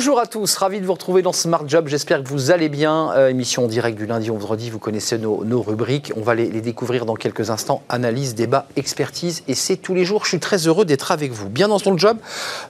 Bonjour à tous, ravi de vous retrouver dans Smart Job. J'espère que vous allez bien. Euh, émission en direct du lundi au vendredi. Vous connaissez nos, rubriques. On va les, découvrir dans quelques instants. Analyse, débat, expertise. Et c'est tous les jours. Je suis très heureux d'être avec vous. Bien dans son job,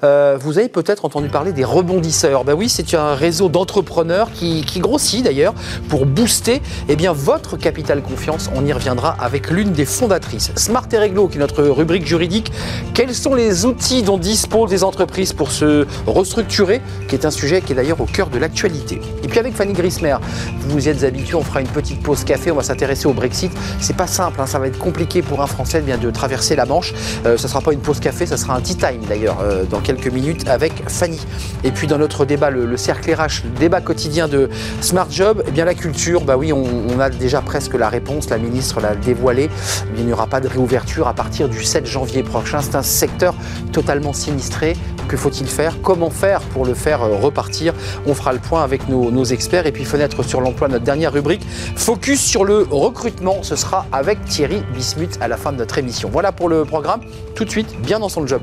euh, vous avez peut-être entendu parler des rebondisseurs. Ben oui, c'est un réseau d'entrepreneurs qui, grossit d'ailleurs pour booster eh bien, votre capital confiance. On y reviendra avec l'une des fondatrices. Smart et Réglo, qui est notre rubrique juridique. Quels sont les outils dont disposent les entreprises pour se restructurer un sujet qui est d'ailleurs au cœur de l'actualité. Et puis avec Fanny Grismer, vous vous êtes habitué, on fera une petite pause café, on va s'intéresser au Brexit. C'est pas simple, hein, ça va être compliqué pour un Français bien de traverser la Manche. Euh, ça sera pas une pause café, ça sera un tea time d'ailleurs euh, dans quelques minutes avec Fanny. Et puis dans notre débat, le, cercle RH, le débat quotidien de Smart Job, eh bien la culture, bah oui, on, a déjà presque la réponse, la ministre l'a dévoilé. Eh il n'y aura pas de réouverture à partir du 7 janvier prochain. C'est un secteur totalement sinistré. Que faut-il faire? Comment faire pour le faire? Euh, repartir On fera le point avec nos, experts. Et puis fenêtre sur l'emploi, notre dernière rubrique. Focus sur le recrutement. Ce sera avec Thierry Bismuth à la fin de notre émission. Voilà pour le programme. Tout de suite, bien dans son job.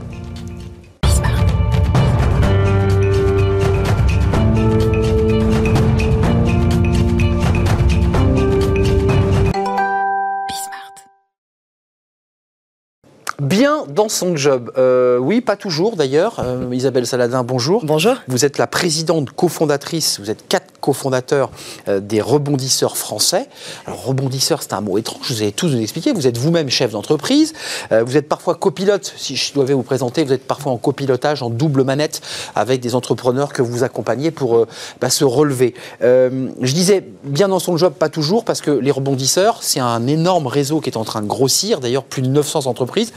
Bien dans son job. Euh, oui, pas toujours d'ailleurs. Euh, Isabelle Saladin, bonjour. Bonjour. Vous êtes la présidente cofondatrice, vous êtes quatre cofondateurs euh, des rebondisseurs français. Alors rebondisseur, c'est un mot étrange, vous allez tous nous expliquer. Vous êtes vous-même chef d'entreprise, vous êtes parfois copilote, si je devais vous présenter, vous êtes parfois en copilotage, en double manette avec des entrepreneurs que vous accompagnez pour bah, se relever. je disais bien dans son job, pas toujours, parce que les rebondisseurs, c'est un énorme réseau qui est en train de grossir, d'ailleurs plus de 900 entreprises.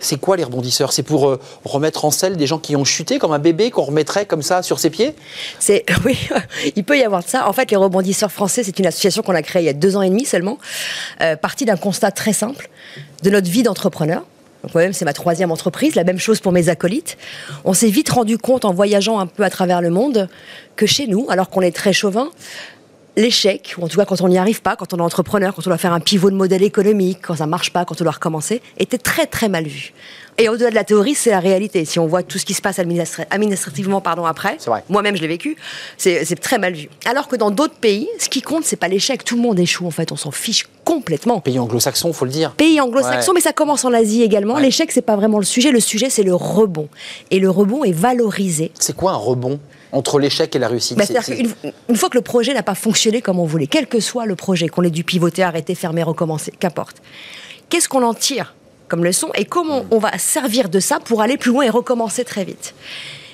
C'est quoi les rebondisseurs? C'est pour euh, remettre en selle des gens qui ont chuté comme un bébé qu'on remettrait comme ça sur ses pieds? C'est oui, il peut y avoir ça. En fait, les rebondisseurs français, c'est une association qu'on a créée il y a deux ans et demi seulement, euh, partie d'un constat très simple de notre vie d'entrepreneur. moi-même, c'est ma troisième entreprise, la même chose pour mes acolytes. On s'est vite rendu compte en voyageant un peu à travers le monde que chez nous, alors qu'on est très chauvin, l'échec, ou en tout cas quand on n'y arrive pas, quand on est entrepreneur, quand on doit faire un pivot de modèle économique, quand ça marche pas, quand on doit recommencer, était très très mal vu. Et au-delà de la théorie, c'est la réalité. Si on voit tout ce qui se passe administrativement pardon, après, moi-même je l'ai vécu, c'est très mal vu. Alors que dans d'autres pays, ce qui compte, c'est pas l'échec. Tout le monde échoue en fait, on s'en fiche complètement. Pays anglo-saxon, faut le dire. Pays anglo-saxon, mais ça commence en Asie également. L'échec, L'échec, c'est pas vraiment le sujet. Le sujet, c'est le rebond. Et le rebond est valorisé. C'est quoi un rebond? Entre l'échec et la réussite. Bah, une, fois que le projet n'a pas fonctionné comme on voulait, quel que soit le projet, qu'on ait dû pivoter, arrêter, fermer, recommencer, qu'importe, qu'est-ce qu'on en tire comme leçon et comment on va servir de ça pour aller plus loin et recommencer très vite?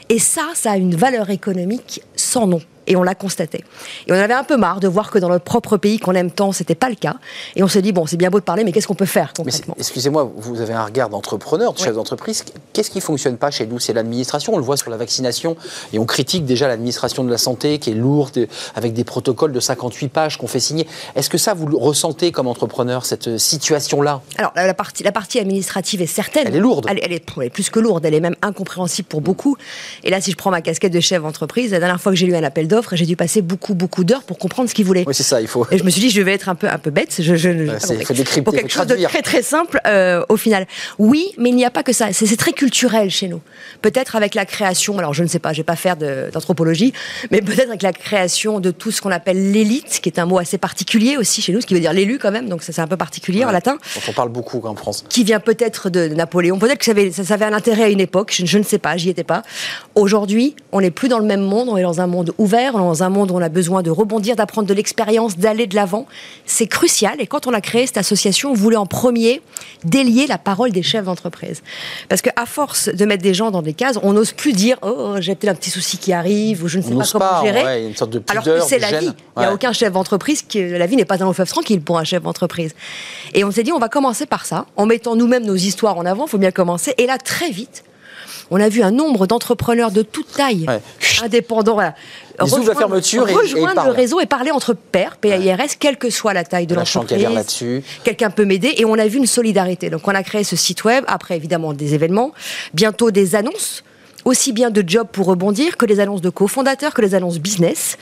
Et ça, ça a une valeur économique sans nom et on l'a constaté. Et on avait un peu marre de voir que dans notre propre pays qu'on aime tant, c'était pas le cas. Et on s'est dit bon, c'est bien beau de parler, mais qu'est-ce qu'on peut faire concrètement? Excusez-moi, vous avez un regard d'entrepreneur, de chef d'entreprise. Qu'est-ce qui fonctionne pas chez nous? C'est l'administration. On le voit sur la vaccination et on critique déjà l'administration de la santé qui est lourde, avec des protocoles de 58 pages qu'on fait signer. Est-ce que ça vous le ressentez comme entrepreneur cette situation-là? Alors la partie, la partie administrative est certaine. Elle est lourde. Elle, est, plus que lourde. Elle est même incompréhensible pour beaucoup. Et là, si je prends ma casquette de chef d'entreprise, la dernière fois que j'ai lu un appel et j'ai dû passer beaucoup, beaucoup d'heures pour comprendre ce qu'il voulait. Oui, c'est ça, il faut. Et je me suis dit, je vais être un peu, un peu bête. Je, je, pour quelque chose de très, très simple, euh, au final. Oui, mais il n'y a pas que ça. C'est très culturel chez nous. Peut-être avec la création, alors je ne sais pas, je ne vais pas faire d'anthropologie, mais peut-être avec la création de tout ce qu'on appelle l'élite, qui est un mot assez particulier aussi chez nous, ce qui veut dire l'élu quand même, donc ça c'est un peu particulier en latin. on parle beaucoup en France. Qui vient peut-être de Napoléon. Peut-être que ça avait, ça avait un intérêt à une époque, je, je ne sais pas, j'y étais pas. Aujourd'hui, on n'est plus dans le même monde, on est dans un monde ouvert, dans un monde où on a besoin de rebondir, d'apprendre de l'expérience, d'aller de l'avant. C'est crucial. Et quand on a créé cette association, on voulait en premier délier la parole des chefs d'entreprise. Parce qu'à force de mettre des gens dans des cases, on n'ose plus dire Oh, j'ai peut-être un petit souci qui arrive, ou je ne sais pas comment gérer. une sorte de Alors que c'est la vie. Il n'y a aucun chef d'entreprise qui. La vie n'est pas un long fleuve tranquille pour un chef d'entreprise. Et on s'est dit On va commencer par ça, en mettant nous-mêmes nos histoires en avant, il faut bien commencer. Et là, très vite, on a vu un nombre d'entrepreneurs de toute taille, indépendants, rejoindre, la fermeture rejoindre le réseau et parler entre pairs, PAIRS, quelle que soit la taille de l'entreprise. Quelqu'un peut m'aider et on a vu une solidarité. Donc on a créé ce site web, après évidemment des événements, bientôt des annonces aussi bien de jobs pour rebondir que les annonces de cofondateurs, que les annonces business.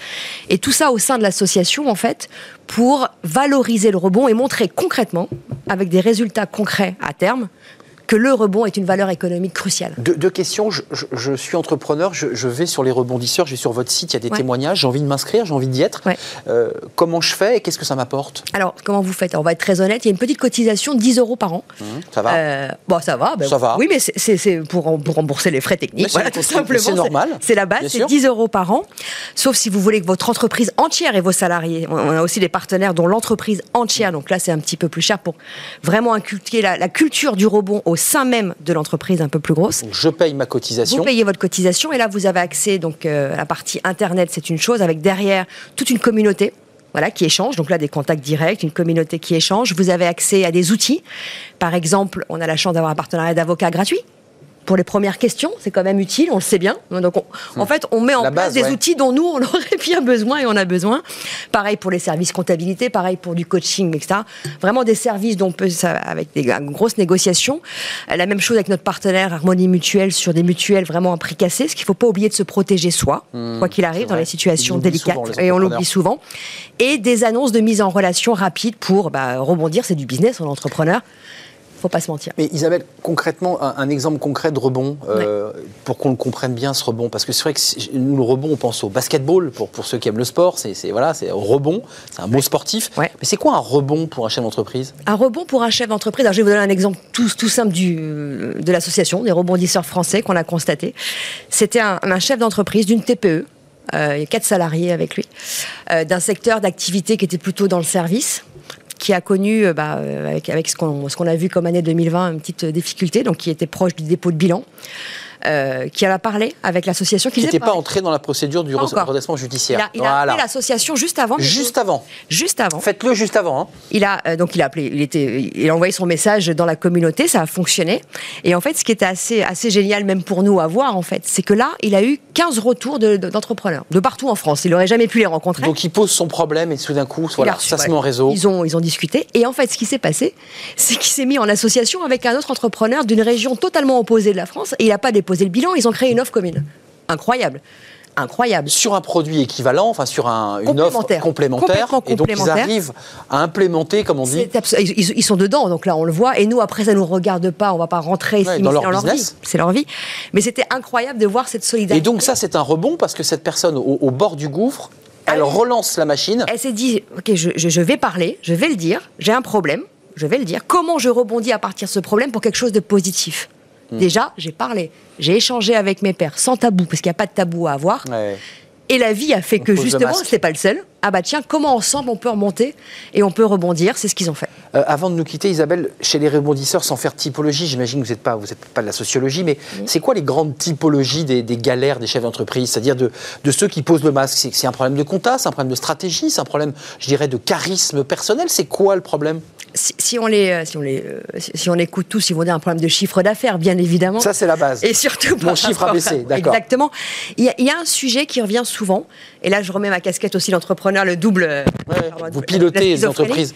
Et tout ça au sein de l'association, en fait, pour valoriser le rebond et montrer concrètement, avec des résultats concrets à terme, que le rebond est une valeur économique cruciale. Deux, questions. Je, suis entrepreneur, je, vais sur les rebondisseurs, je vais sur votre site, il y a des témoignages, j'ai envie de m'inscrire, j'ai envie d'y être. Euh, comment je fais et qu'est-ce que ça m'apporte? Alors, comment vous faites? On va être très honnête, il y a une petite cotisation de 10 euros par an. Mmh, ça va euh, Bon, ça va. Ben ça va. Oui, mais c'est pour, rembourser les frais techniques. Voilà, tout simplement. C'est normal. C'est la base, c'est 10 euros par an. Sauf si vous voulez que votre entreprise entière et vos salariés, on a aussi des partenaires dont l'entreprise entière, donc là c'est un petit peu plus cher pour vraiment inculquer la, la culture du rebond au sein même de l'entreprise un peu plus grosse. je paye ma cotisation. Vous payez votre cotisation et là vous avez accès donc euh, à la partie internet, c'est une chose avec derrière toute une communauté voilà, qui échange. Donc là, des contacts directs, une communauté qui échange. Vous avez accès à des outils. Par exemple, on a la chance d'avoir un partenariat d'avocats gratuit pour les premières questions, c'est quand même utile, on le sait bien. Donc, en hmm. fait, on met en place des outils dont nous, on aurait bien besoin et on a besoin. Pareil pour les services comptabilité, pareil pour du coaching, etc. Vraiment des services dont on peut, avec des grosses négociations. La même chose avec notre partenaire Harmonie Mutuelle sur des mutuelles vraiment à prix cassé, ce qu'il ne faut pas oublier de se protéger soi, hmm, quoi qu'il arrive, dans les situations délicates, et on l'oublie souvent. Et des annonces de mise en relation rapide pour bah, rebondir, c'est du business, en entrepreneur faut pas se mentir. Mais Isabelle, concrètement, un, exemple concret de rebond, euh, pour qu'on le comprenne bien ce rebond, parce que c'est vrai que nous, le rebond, on pense au basketball, pour, pour ceux qui aiment le sport, c'est voilà, c'est rebond, c'est un mot sportif. Mais c'est quoi un rebond pour un chef d'entreprise? Un rebond pour un chef d'entreprise, alors je vais vous donner un exemple tout, tout simple du, de l'association des rebondisseurs français qu'on a constaté. C'était un, chef d'entreprise d'une TPE, euh, il y a quatre salariés avec lui, euh, d'un secteur d'activité qui était plutôt dans le service qui a connu, euh, bah, euh, avec, avec ce qu'on a vu comme année 2020, une petite difficulté, donc qui était proche du dépôt de bilan. Euh, qui a parlé avec l'association qui n'était pas entré dans la procédure du redressement judiciaire. Il a, appelé l'association juste avant. Juste avant. Juste avant. Faites-le juste avant. Hein. Il a euh, donc il a appelé, il était, il a envoyé son message dans la communauté, ça a fonctionné. Et en fait, ce qui était assez assez génial même pour nous à voir en fait, c'est que là, il a eu 15 retours d'entrepreneurs de, partout en France. Il n'aurait jamais pu les rencontrer. Donc il pose son problème et tout d'un coup, voilà, ça se met en réseau. Ils ont ils ont discuté et en fait, ce qui s'est passé, c'est qu'il s'est mis en association avec un autre entrepreneur d'une région totalement opposée de la France et il n'a pas déposé le bilan, ils ont créé une offre commune. Incroyable incroyable. Sur un produit équivalent, enfin sur une offre complémentaire, et donc ils arrivent à implémenter, comme on dit. Ils, sont dedans, donc là on le voit, et nous après ça nous regarde pas, on va pas rentrer dans leur, leur vie, c'est leur vie. Mais c'était incroyable de voir cette solidarité. Et donc ça c'est un rebond parce que cette personne au, bord du gouffre, elle, relance la machine. Elle s'est dit, ok, je, je vais parler, je vais le dire, j'ai un problème, je vais le dire. Comment je rebondis à partir de ce problème pour quelque chose de positif? Mm. Déjà, j'ai parlé, j'ai échangé avec mes pères sans tabou, parce qu'il n'y a pas de tabou à avoir. Et la vie a fait que justement, ce n'était pas le seul. Ah bah tiens, comment ensemble on peut remonter et on peut rebondir C'est ce qu'ils ont fait. Euh, avant de nous quitter, Isabelle, chez les rebondisseurs, sans faire typologie, j'imagine que vous n'êtes pas, vous êtes pas de la sociologie, mais c'est quoi les grandes typologies des, galères des chefs d'entreprise? C'est-à-dire de, ceux qui posent le masque C'est un problème de compta, c'est un problème de stratégie, c'est un problème, je dirais, de charisme personnel? C'est quoi le problème? Si, on les, euh, si, on les, euh, si on écoute tous, ils vont dire un problème de chiffre d'affaires, bien évidemment. Ça, c'est la base. Et surtout, mon chiffre a baissé, d'accord. Exactement. Il y, a, un sujet qui revient souvent, et là, je remets ma casquette aussi d'entrepreneur, le double. Euh, vous pilotez les entreprises.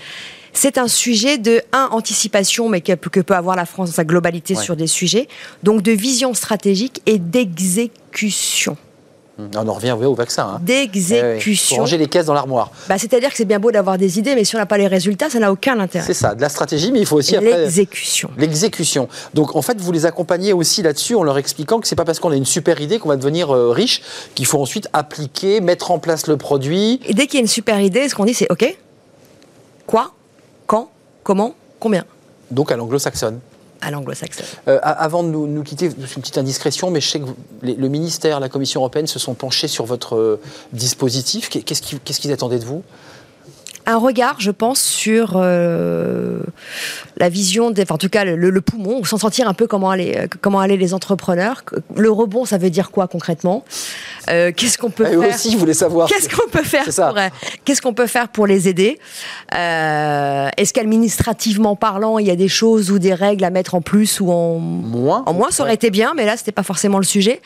C'est un sujet de, un, anticipation, mais que, que, peut avoir la France dans sa globalité sur des sujets, donc de vision stratégique et d'exécution. On en revient au vaccin. Hein. D'exécution. Pour ranger les caisses dans l'armoire. Bah, C'est-à-dire que c'est bien beau d'avoir des idées, mais si on n'a pas les résultats, ça n'a aucun intérêt. C'est ça, de la stratégie, mais il faut aussi après. L'exécution. L'exécution. Donc en fait, vous les accompagnez aussi là-dessus en leur expliquant que c'est pas parce qu'on a une super idée qu'on va devenir euh, riche, qu'il faut ensuite appliquer, mettre en place le produit. Et dès qu'il y a une super idée, ce qu'on dit, c'est OK, quoi, quand, comment, combien? Donc à l'anglo-saxonne à l'anglo-saxonne. Euh, avant de nous, quitter, c'est une petite indiscrétion, mais je sais que le ministère, la Commission européenne se sont penchés sur votre euh, dispositif. Qu'est-ce qu'ils attendaient de vous? Un regard, je pense, sur euh, la vision, des, en tout cas le, poumon, sans sentir un peu comment aller, comment aller les entrepreneurs. Le rebond, ça veut dire quoi concrètement? Euh, Qu'est-ce qu'on peut ah, faire aussi, vous savoir. Qu'est-ce qu'on peut faire pour, Qu'est-ce qu'on peut faire pour les aider? Euh, Est-ce qu'administrativement parlant, il y a des choses ou des règles à mettre en plus ou en moins En moins, ça aurait été bien, mais là, c'était pas forcément le sujet.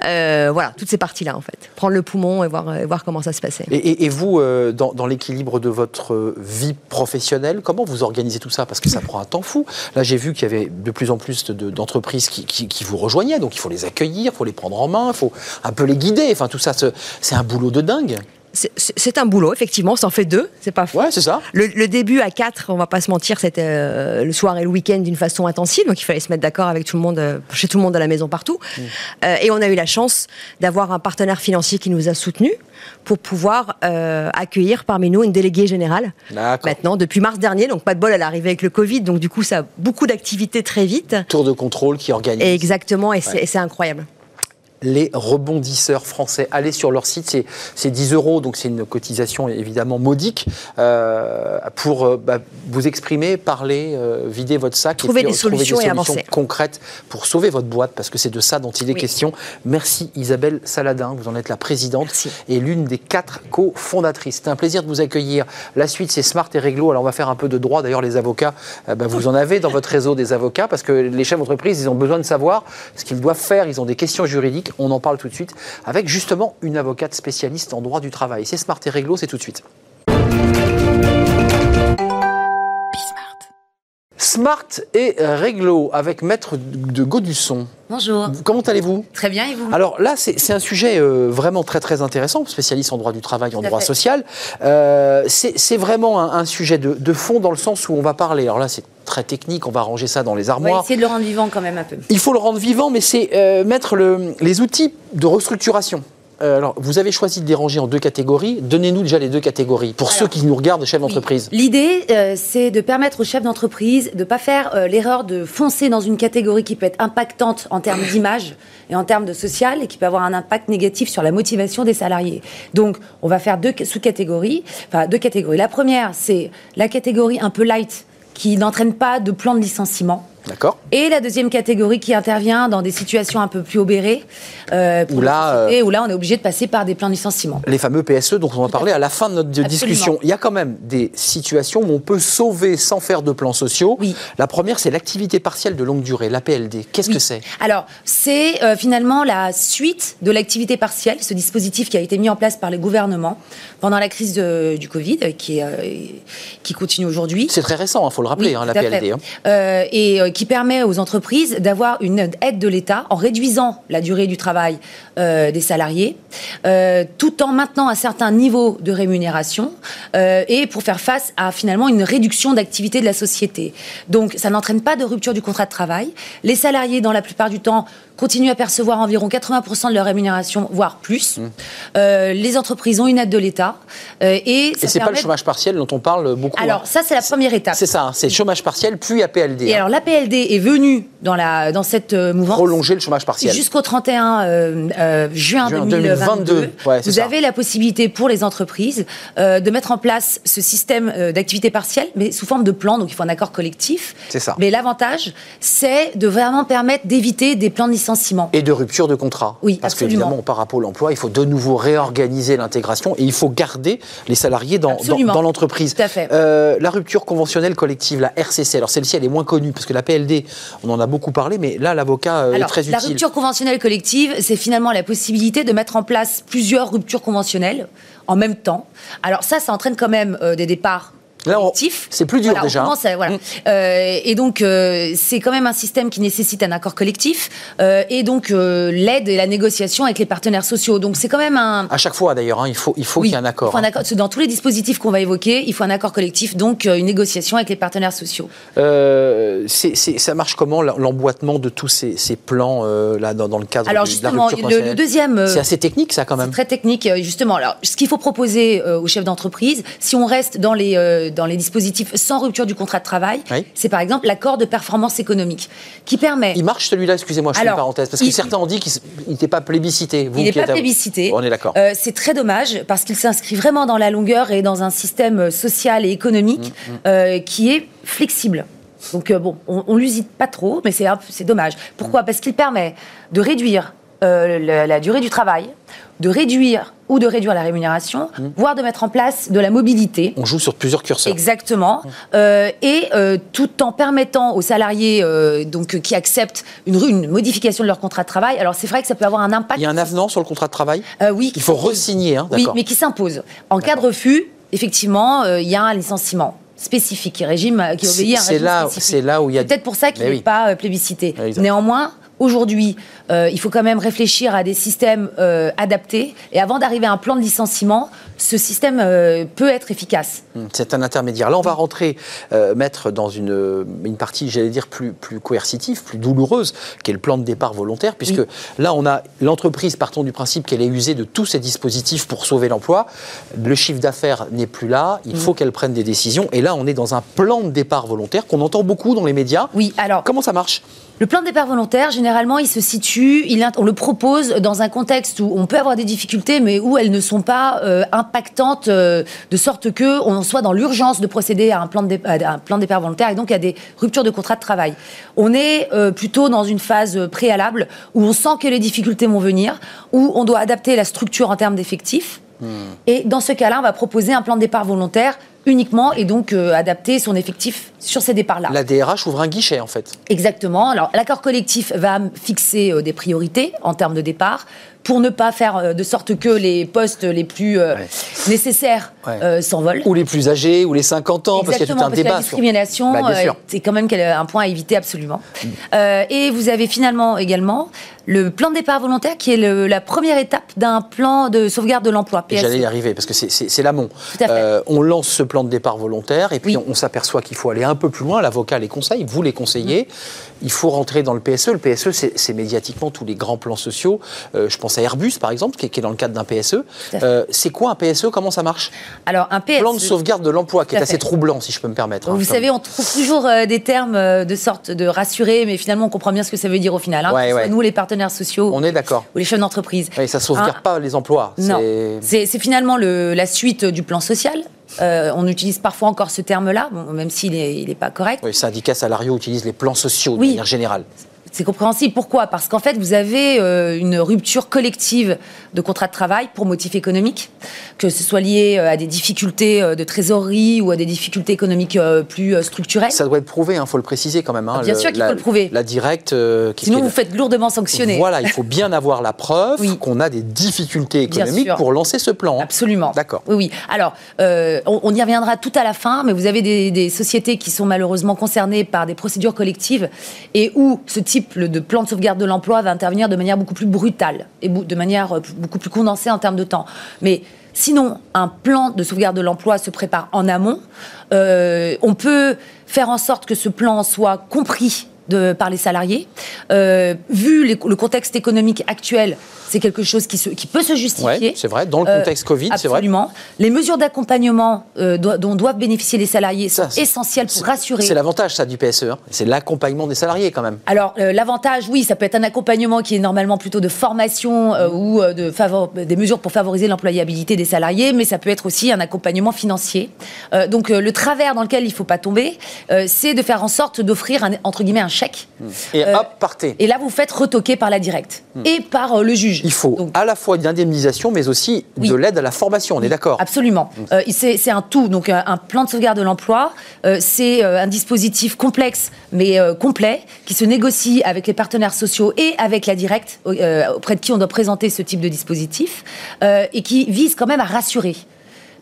voilà, toutes ces parties-là, en fait. Prendre le poumon et voir, voir comment ça se passait. Et, et vous, dans, dans l'équilibre de votre votre vie professionnelle? Comment vous organisez tout ça? Parce que ça prend un temps fou. Là, j'ai vu qu'il y avait de plus en plus d'entreprises qui, vous rejoignaient, donc il faut les accueillir, il faut les prendre en main, il faut un peu les guider. Enfin, tout ça, c'est un boulot de dingue. C'est un boulot, effectivement, ça en fait deux, c'est pas faux. Ouais, c'est ça. Le, début à quatre, on va pas se mentir, c'était euh, le soir et le week-end d'une façon intensive, donc il fallait se mettre d'accord avec tout le monde, euh, chez tout le monde à la maison partout. Mm. Euh, et on a eu la chance d'avoir un partenaire financier qui nous a soutenus pour pouvoir accueillir parmi nous une déléguée générale. Maintenant, depuis mars dernier, donc pas de bol, elle est arrivée avec le Covid, donc du coup, ça a beaucoup d'activités très vite. Tour de contrôle qui organise. exactement, et c'est incroyable les rebondisseurs français. Allez sur leur site, c'est 10 euros, donc c'est une cotisation évidemment modique euh, pour euh, bah, vous exprimer, parler, euh, vider votre sac trouver et des solutions, trouver des solutions concrètes pour sauver votre boîte, parce que c'est de ça dont il est question. Merci Isabelle Saladin, vous en êtes la présidente et l'une des quatre cofondatrices. C'est un plaisir de vous accueillir. La suite, c'est Smart et Réglo. Alors on va faire un peu de droit. D'ailleurs, les avocats, bah, vous en avez dans votre réseau des avocats, parce que les chefs d'entreprise, ils ont besoin de savoir ce qu'ils doivent faire. Ils ont des questions juridiques. On en parle tout de suite avec justement une avocate spécialiste en droit du travail. C'est Smart et Réglo, c'est tout de suite. Smart et Réglo avec Maître de Gaudusson. Bonjour. Comment allez-vous? Très bien, et vous? Alors là, c'est un sujet euh, vraiment très très intéressant, spécialiste en droit du travail, en droit social. Euh, c'est vraiment un, sujet de, fond dans le sens où on va parler. Alors là, c'est très technique, on va ranger ça dans les armoires. On va essayer de le rendre vivant quand même un peu. Il faut le rendre vivant, mais c'est euh, mettre les outils de restructuration. Euh, alors, vous avez choisi de les ranger en deux catégories. Donnez-nous déjà les deux catégories pour ceux qui nous regardent, chefs d'entreprise. L'idée, euh, c'est de permettre aux chefs d'entreprise de ne pas faire euh, l'erreur de foncer dans une catégorie qui peut être impactante en termes d'image et en termes de social et qui peut avoir un impact négatif sur la motivation des salariés. Donc, on va faire deux sous-catégories, enfin deux catégories. La première, c'est la catégorie un peu light qui n'entraîne pas de plan de licenciement. D'accord. Et la deuxième catégorie qui intervient dans des situations un peu plus obérées, euh, où, là, euh, où là on est obligé de passer par des plans de licenciement. Les fameux PSE dont on va parler à la fin de notre discussion. Il y a quand même des situations où on peut sauver sans faire de plans sociaux. Oui. La première, c'est l'activité partielle de longue durée, l'APLD. Qu'est-ce que c'est? Alors, c'est euh, finalement la suite de l'activité partielle, ce dispositif qui a été mis en place par les gouvernements pendant la crise du Covid, qui, qui continue aujourd'hui. C'est très récent, il hein, faut le rappeler, hein, l'APLD. Hein. et qui permet aux entreprises d'avoir une aide de l'État en réduisant la durée du travail euh, des salariés, euh, tout en maintenant un certain niveau de rémunération euh, et pour faire face à finalement une réduction d'activité de la société. Donc ça n'entraîne pas de rupture du contrat de travail. Les salariés, dans la plupart du temps, continuent à percevoir environ 80% de leur rémunération, voire plus. Mmh. les entreprises ont une aide de l'État. et et c'est pas le chômage partiel dont on parle beaucoup. Alors hein. ça, c'est la première étape. C'est ça, hein, c'est chômage partiel puis APLD. Et hein. alors l'APLD est venu dans, la, dans cette mouvance. Prolonger le chômage partiel. Jusqu'au 31 euh, juin, 2022, vous avez la possibilité pour les entreprises euh, de mettre en place ce système euh, d'activité partielle, mais sous forme de plan, donc il faut un accord collectif. C'est ça. Mais l'avantage, c'est de vraiment permettre d'éviter des plans de Et de rupture de contrat. Oui, Parce qu'évidemment, par rapport à l'emploi, il faut de nouveau réorganiser l'intégration et il faut garder les salariés dans, dans, l'entreprise. Tout à fait. la rupture conventionnelle collective, la RCC, alors celle-ci, elle est moins connue parce que la PLD, on en a beaucoup parlé, mais là, l'avocat est très utile. La rupture conventionnelle collective, c'est finalement la possibilité de mettre en place plusieurs ruptures conventionnelles en même temps. Alors ça, ça entraîne quand même euh, des départs c'est plus dur déjà. voilà. Mm. Euh, et donc, euh, c'est quand même un système qui nécessite un accord collectif euh, et donc l'aide et la négociation avec les partenaires sociaux. Donc, c'est quand même un. À chaque fois d'ailleurs, hein, il faut, il faut qu'il y ait un accord. Hein. accord. Dans tous les dispositifs qu'on va évoquer, il faut un accord collectif, donc une négociation avec les partenaires sociaux. ça marche comment l'emboîtement de tous ces, ces plans là dans, le cadre Alors, justement, de la le, le, deuxième. c'est assez technique ça quand même. Très technique, justement. Alors, ce qu'il faut proposer aux chefs d'entreprise, si on reste dans les dans les dispositifs sans rupture du contrat de travail, c'est par exemple l'accord de performance économique, qui permet... Il marche celui-là, excusez-moi, je fais une parenthèse, parce que certains ont dit qu'il n'était pas plébiscité. il n'est pas plébiscité. On est d'accord. Euh, c'est très dommage, parce qu'il s'inscrit vraiment dans la longueur et dans un système social et économique mm, mm. Euh, qui est flexible. Donc euh, bon, on, ne l'usite pas trop, mais c'est dommage. Pourquoi? Parce qu'il permet de réduire la, durée du travail, de réduire ou de réduire la rémunération, mmh. voire de mettre en place de la mobilité. On joue sur plusieurs curseurs. Exactement. Mmh. Euh, et euh, tout en permettant aux salariés euh, donc, qui acceptent une, une, modification de leur contrat de travail, alors c'est vrai que ça peut avoir un impact. Il y a un avenant sur le contrat de travail? Oui. Il faut resigner, hein, Oui, mais qui s'impose. En cas de refus, effectivement, il y a un licenciement spécifique, régime qui obéit à un régime là, C'est là où il y a... Peut-être pour ça qu'il n'est pas plébiscité. Néanmoins, Aujourd'hui, euh, il faut quand même réfléchir à des systèmes euh, adaptés. Et avant d'arriver à un plan de licenciement, ce système euh, peut être efficace. Hum, c'est un intermédiaire. Là, on va rentrer, mettre dans une, une partie, j'allais dire, plus, plus coercitive, plus douloureuse, qui est le plan de départ volontaire, puisque là, on a l'entreprise, partons du principe qu'elle est usée de tous ces dispositifs pour sauver l'emploi. Le chiffre d'affaires n'est plus là, il faut qu'elle prenne des décisions. Et là, on est dans un plan de départ volontaire qu'on entend beaucoup dans les médias. Oui, alors. Comment ça marche? Le plan de départ volontaire, généralement, il se situe, il, on le propose dans un contexte où on peut avoir des difficultés, mais où elles ne sont pas euh, impactantes, euh, de sorte que on soit dans l'urgence de procéder à un, plan de un plan de départ volontaire et donc à des ruptures de contrat de travail. On est euh, plutôt dans une phase préalable où on sent que les difficultés vont venir, où on doit adapter la structure en termes d'effectifs. Hmm. Et dans ce cas-là, on va proposer un plan de départ volontaire uniquement et donc euh, adapter son effectif sur ces départs-là. La DRH ouvre un guichet en fait. Exactement. Alors l'accord collectif va fixer euh, des priorités en termes de départ pour ne pas faire euh, de sorte que les postes les plus nécessaires s'envolent. Ou les plus âgés, ou les 50 ans, parce qu'il y a tout un débat. la discrimination, bah, c'est quand même un point à éviter absolument. Mm. et vous avez finalement également le plan de départ volontaire qui est la première étape d'un plan de sauvegarde de l'emploi. J'allais y arriver parce que c'est l'amont. Euh, on lance ce plan de départ volontaire et puis on, s'aperçoit qu'il faut aller un peu plus loin. L'avocat les conseille, vous les conseillez. Il faut rentrer dans le PSE. Le PSE, c'est médiatiquement tous les grands plans sociaux. Euh, je pense à Airbus, par exemple, qui est, dans le cadre d'un PSE. Euh, c'est quoi un PSE Comment ça marche? Alors, un PSE. Plan de sauvegarde de l'emploi, qui est assez troublant, si je peux me permettre. Hein, vous savez, on trouve toujours des termes de sorte de rassurer, mais finalement, on comprend bien ce que ça veut dire au final. Hein. Nous, les partenaires sociaux. On est d'accord. Ou les chefs d'entreprise. Oui, ça ne sauvegarde pas les emplois. Non. C'est finalement le, la suite du plan social. Euh, on utilise parfois encore ce terme-là, même s'il n'est pas correct. Oui, syndicats salariaux utilisent les plans sociaux de manière générale. C'est compréhensible. Pourquoi? Parce qu'en fait, vous avez euh, une rupture collective de contrat de travail pour motif économique, que ce soit lié euh, à des difficultés euh, de trésorerie ou à des difficultés économiques plus structurelles. Ça doit être prouvé, il hein, faut le préciser quand même. Hein, bien sûr qu'il faut le prouver. La directe. Sinon, vous faites lourdement sanctionner. Voilà, il faut bien avoir la preuve qu'on a des difficultés économiques pour lancer ce plan. Hein. Absolument. D'accord. Oui, oui. Alors, on, y reviendra tout à la fin, mais vous avez des, des sociétés qui sont malheureusement concernées par des procédures collectives et où ce type de plan de sauvegarde de l'emploi va intervenir de manière beaucoup plus brutale et de manière euh, beaucoup plus condensée en termes de temps. Mais sinon, un plan de sauvegarde de l'emploi se prépare en amont. Euh, on peut faire en sorte que ce plan soit compris de, par les salariés. Euh, vu le contexte économique actuel, c'est quelque chose qui, qui, peut se justifier. c'est vrai, dans le contexte Covid, c'est vrai. Absolument. Les mesures d'accompagnement euh, dont doivent bénéficier les salariés sont essentielles pour rassurer. C'est l'avantage, ça, du PSE. Hein. C'est l'accompagnement des salariés, quand même. Alors, euh, l'avantage, oui, ça peut être un accompagnement qui est normalement plutôt de formation euh, ou de des mesures pour favoriser l'employabilité des salariés, mais ça peut être aussi un accompagnement financier. donc, le travers dans lequel il ne faut pas tomber, c'est de faire en sorte d'offrir, entre guillemets, un chèque. Et hop, partez. Et là, vous faites retoquer par la directe hmm. et par le juge. Il faut à la fois une indemnisation, mais aussi de l'aide à la formation, on est d'accord Absolument. Euh, c'est un tout. Donc, euh, un plan de sauvegarde de l'emploi, euh, c'est un dispositif complexe, mais complet, qui se négocie avec les partenaires sociaux et avec la directe, auprès de qui on doit présenter ce type de dispositif, et qui vise quand même à rassurer.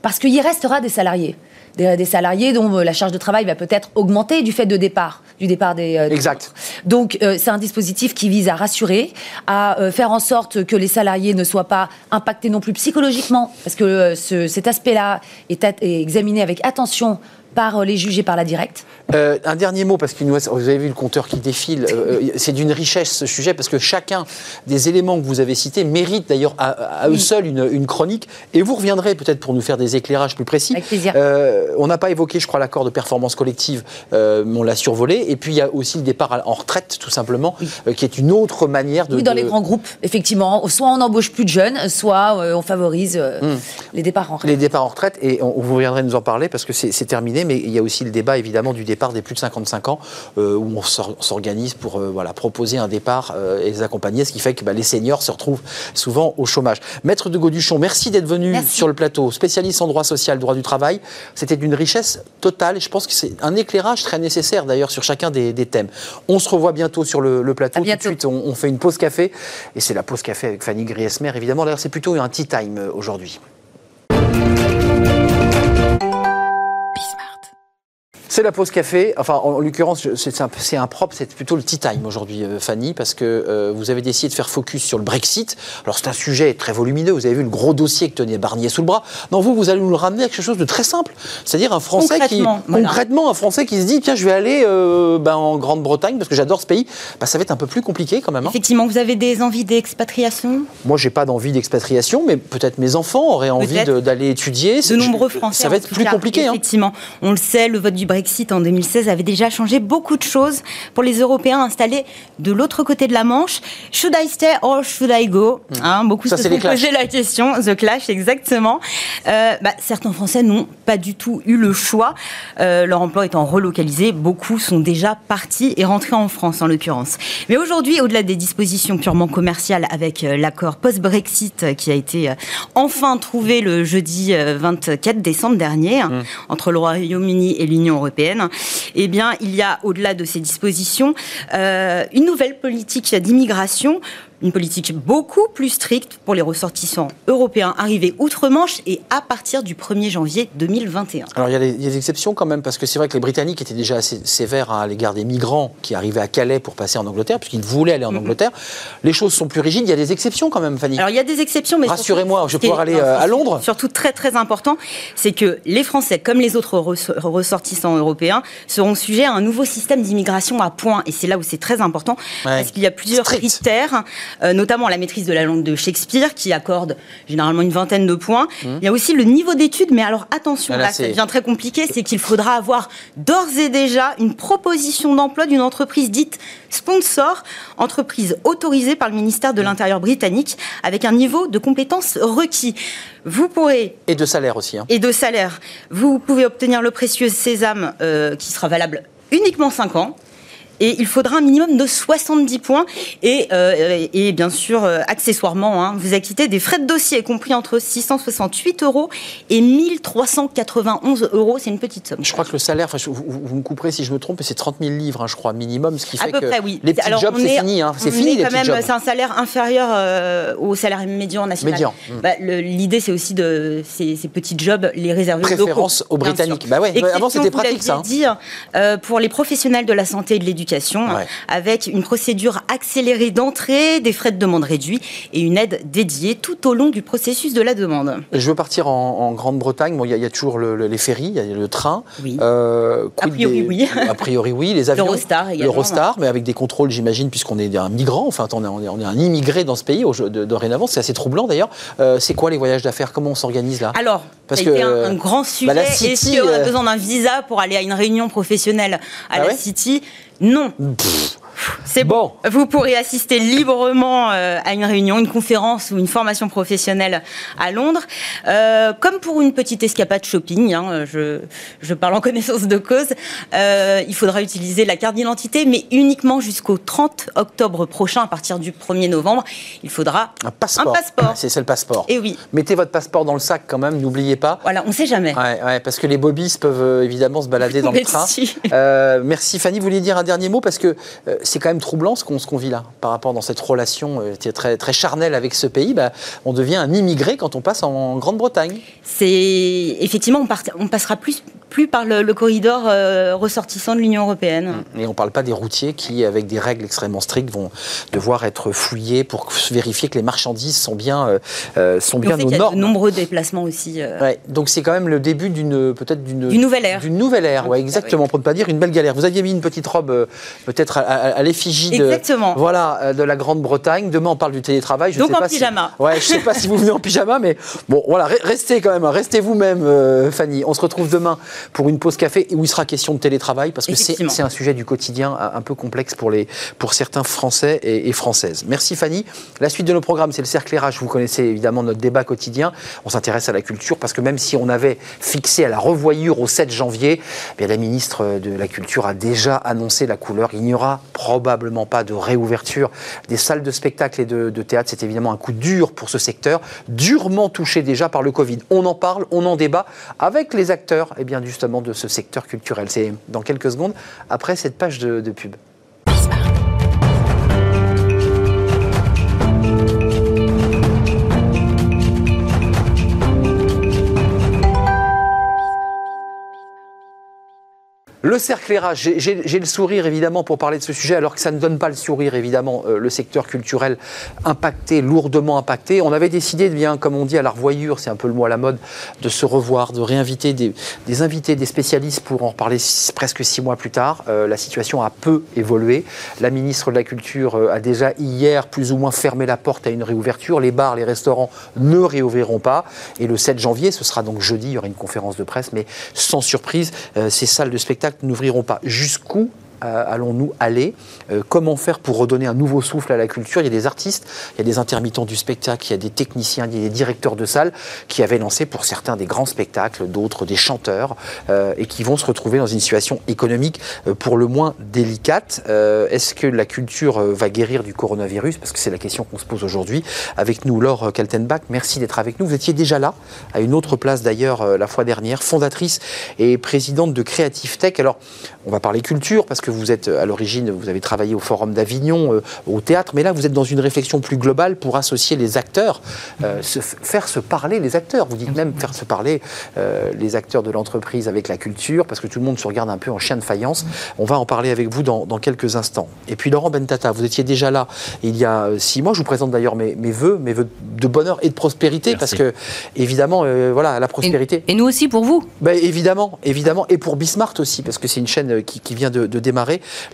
Parce qu'il y restera des salariés des, salariés dont euh, la charge de travail va peut-être augmenter du fait de départ, du départ des. Euh, exact. Donc euh, c'est un dispositif qui vise à rassurer, à faire en sorte que les salariés ne soient pas impactés non plus psychologiquement, parce que cet aspect-là est, est examiné avec attention par les juges et par la directe. Euh, un dernier mot, parce que vous avez vu le compteur qui défile, euh, euh, c'est d'une richesse ce sujet, parce que chacun des éléments que vous avez cités mérite d'ailleurs à, eux seuls une, chronique, et vous reviendrez peut-être pour nous faire des éclairages plus précis. Avec plaisir. on n'a pas évoqué, je crois, l'accord de performance collective, on l'a survolé, et puis il y a aussi le départ en retraite, tout simplement, qui est une autre manière de... Oui, dans les grands groupes, effectivement, soit on embauche plus de jeunes, soit on favorise hmm. les départs en retraite. Les départs en retraite, et on, vous reviendrez nous en parler, parce que c'est terminé, mais il y a aussi le débat, évidemment, du départ des plus de 55 ans, euh, où on s'organise pour euh, voilà, proposer un départ euh, et les accompagner, ce qui fait que bah, les seniors se retrouvent souvent au chômage. Maître de Gauduchon, merci d'être venu sur le plateau, spécialiste en droit social, droit du travail. C'était d'une richesse totale et je pense que c'est un éclairage très nécessaire d'ailleurs sur chacun des, thèmes. On se revoit bientôt sur le, plateau. Tout de suite, on, fait une pause café et c'est la pause café avec Fanny Griesmer, évidemment. D'ailleurs, c'est plutôt un tea time aujourd'hui. C'est la pause café. Enfin, en, l'occurrence, c'est un, c'est plutôt le tea time aujourd'hui, euh, Fanny, parce que euh, vous avez décidé de faire focus sur le Brexit. Alors, c'est un sujet très volumineux. Vous avez vu le gros dossier que tenait Barnier sous le bras. Non, vous, vous allez nous le ramener à quelque chose de très simple. C'est-à-dire un Français qui, Concrètement, voilà. concrètement, un Français qui se dit, tiens, je vais aller euh, ben, en Grande-Bretagne parce que j'adore ce pays. Ben, ça va être un peu plus compliqué quand même. hein. Effectivement, vous avez des envies d'expatriation? Moi, j'ai pas d'envie d'expatriation, mais peut-être mes enfants auraient envie d'aller étudier. De nombreux Français. Ça va être plus compliqué. hein. Effectivement, on le sait, le vote du Brexit en 2016 avait déjà changé beaucoup de choses pour les Européens installés de l'autre côté de la Manche. Should I stay or should I go? Hein, Beaucoup Hmm. Ça, se sont posé la question. The Clash, exactement. Euh, bah, certains Français n'ont pas du tout eu le choix. Euh, leur emploi étant relocalisé, beaucoup sont déjà partis et rentrés en France, en l'occurrence. Mais aujourd'hui, au-delà des dispositions purement commerciales avec euh, l'accord post-Brexit euh, qui a été euh, enfin trouvé le jeudi euh, 24 décembre dernier hein, entre le Royaume-Uni et l'Union européenne, eh bien, il y a, au-delà de ces dispositions, euh, une nouvelle politique d'immigration une politique beaucoup plus stricte pour les ressortissants européens arrivés outre-Manche et à partir du 1er janvier 2021. Alors il y, a des, exceptions quand même, parce que c'est vrai que les Britanniques étaient déjà assez sévères hein, à l'égard des migrants qui arrivaient à Calais pour passer en Angleterre, puisqu'ils voulaient aller en Angleterre. Les choses sont plus rigides, il y a des exceptions quand même, Fanny. Alors il y a des exceptions, mais Rassurez-moi, je vais pouvoir aller, euh, à Londres Surtout très très important, c'est que les Français, comme les autres res- ressortissants européens, seront sujets à un nouveau système d'immigration à points. Et c'est là où c'est très important, parce qu'il y a plusieurs Strict. critères, euh, notamment la maîtrise de la langue de Shakespeare, qui accorde généralement une vingtaine de points. Il y a aussi le niveau d'études, mais alors attention, là, là, ça devient très compliqué, c'est qu'il faudra avoir d'ores et déjà une proposition d'emploi d'une entreprise dite sponsor, entreprise autorisée par le ministère de l'Intérieur britannique, avec un niveau de compétences requis. Vous pourrez et de salaire aussi. hein. et de salaire. Vous pouvez obtenir le précieux sésame euh, qui sera valable uniquement 5 ans. Et il faudra un minimum de 70 points. Et, euh, et bien sûr, euh, accessoirement, hein, vous acquittez des frais de dossier compris entre 668 euros et 1391 euros. C'est une petite somme. Je crois que le salaire, enfin, vous, vous me couperez si je me trompe, mais c'est 30 000 livres, hein, je crois, minimum, ce qui À fait peu que près, oui. les petits Alors, jobs, c'est est- fini. hein. C'est fini. C'est un salaire inférieur euh, au salaire médian national. Médian, mm. Bah, L'idée, c'est aussi de ces, ces petits jobs les réserver aux Préférence aux Britanniques. Bah ouais, Exception, avant, c'était pratique, ça, hein. dit, pour les professionnels de la santé et de l'éducation, Ouais. avec une procédure accélérée d'entrée, des frais de demande réduits et une aide dédiée tout au long du processus de la demande. Je veux partir en, en Grande-Bretagne. Bon, il y, a- il y a toujours le- le- les ferries, il y a le train. Oui. Euh, A priori, des- oui. A priori, oui. Les avions. L'Eurostar également. L'Eurostar, mais avec des contrôles, j'imagine, puisqu'on est un migrant. Enfin, on est, on un immigré dans ce pays dorénavant. C'est assez troublant d'ailleurs. Euh, c'est quoi les voyages d'affaires? Comment on s'organise là? Alors, Parce été que, un, un grand sujet. bah, Est-ce qu'on a euh, besoin d'un visa pour aller à une réunion professionnelle à Ah la ouais? City? Non. C'est bon. Bon. Vous pourrez assister librement euh, à une réunion, une conférence ou une formation professionnelle à Londres. Euh, comme pour une petite escapade shopping, hein, je, je parle en connaissance de cause, euh, il faudra utiliser la carte d'identité, mais uniquement jusqu'au 30 octobre prochain, à partir du 1er novembre. Il faudra Un passeport. Un passeport. C'est le passeport. Et oui. Mettez votre passeport dans le sac quand même, n'oubliez pas. Voilà, on ne sait jamais. Ouais, ouais, parce que les bobbies peuvent évidemment se balader dans le train. Euh, merci Fanny, vous vouliez dire un dernier mot parce que c'est quand même troublant ce qu'on qu'on vit là par rapport dans cette relation euh, très, très charnelle avec ce pays. Bah, on devient un immigré quand on passe en Grande-Bretagne. C'est effectivement, on passera plus, plus par le, le corridor euh, ressortissant de l'Union européenne. Et on ne parle pas des routiers qui, avec des règles extrêmement strictes, vont devoir être fouillés pour vérifier que les marchandises sont bien, euh, euh, sont bien aux a de normes. nombreux déplacements aussi. euh, Ouais, donc c'est quand même le début d'une peut-être d'une nouvelle ère. D'une nouvelle ère, ouais, Ah, exactement, pour ne pas dire une belle galère. Vous aviez mis une petite robe peut-être à, à- à l'effigie de Exactement. voilà de la Grande-Bretagne. Demain on parle du télétravail. Je Donc sais en pas si- pyjama. ouais, je sais pas si vous venez en pyjama, mais bon voilà, re- restez quand même, hein, restez vous-même, Fanny. On se retrouve demain pour une pause café où il sera question de télétravail parce que c'est un sujet du quotidien un peu complexe pour les pour certains Français et, et Françaises. Merci Fanny. La suite de nos programmes, c'est le cercle RH. Vous connaissez évidemment notre débat quotidien. On s'intéresse à la culture parce que même si on avait fixé à la revoyure au 7 janvier, eh bien, la ministre de la Culture a déjà annoncé la couleur. Il n'y aura probablement pas de réouverture des salles de spectacle et de, de théâtre. C'est évidemment un coup dur pour ce secteur, durement touché déjà par le Covid. On en parle, on en débat avec les acteurs eh bien, justement de ce secteur culturel. C'est dans quelques secondes après cette page de, pub. Le cercle j'ai le sourire évidemment pour parler de ce sujet, alors que ça ne donne pas le sourire évidemment, euh, le secteur culturel impacté, lourdement impacté. On avait décidé, de bien, comme on dit à la revoyure, c'est un peu le mot à la mode, de se revoir, de réinviter des, invités, des spécialistes pour en reparler presque six mois plus tard. Euh, la situation a peu évolué. La ministre de la Culture euh, a déjà hier plus ou moins fermé la porte à une réouverture. Les bars, les restaurants ne réouvriront pas. Et le 7 janvier, ce sera donc jeudi, il y aura une conférence de presse, mais sans surprise, ces salles de spectacle n'ouvriront pas. Jusqu'où allons-nous aller euh, Comment faire pour redonner un nouveau souffle à la culture? Il y a des artistes, il y a des intermittents du spectacle, il y a des techniciens, il y a des directeurs de salles qui avaient lancé pour certains des grands spectacles, d'autres des chanteurs, euh, et qui vont se retrouver dans une situation économique pour le moins délicate. Est-ce que la culture va guérir du coronavirus? Parce que c'est la question qu'on se pose aujourd'hui. Avec nous, Laure Kaltenbach, merci d'être avec nous. Vous étiez déjà là, à une autre place d'ailleurs la fois dernière, fondatrice et présidente de Creative Tech. Alors, on va parler culture parce que vous êtes à l'origine, vous avez travaillé au Forum d'Avignon, euh, au théâtre, mais là vous êtes dans une réflexion plus globale pour associer les acteurs, euh, se, faire se parler les acteurs. Vous dites même faire se parler euh, les acteurs de l'entreprise avec la culture, parce que tout le monde se regarde un peu en chien de faïence. On va en parler avec vous dans, quelques instants. Et puis Laurent Bentata, vous étiez déjà là il y a six mois. Je vous présente d'ailleurs mes, mes voeux, mes voeux de bonheur et de prospérité, parce que évidemment, voilà, la prospérité. Et, nous aussi pour vous. Ben, évidemment, évidemment, et pour Bismart aussi, parce que c'est une chaîne qui, vient de, de démarrer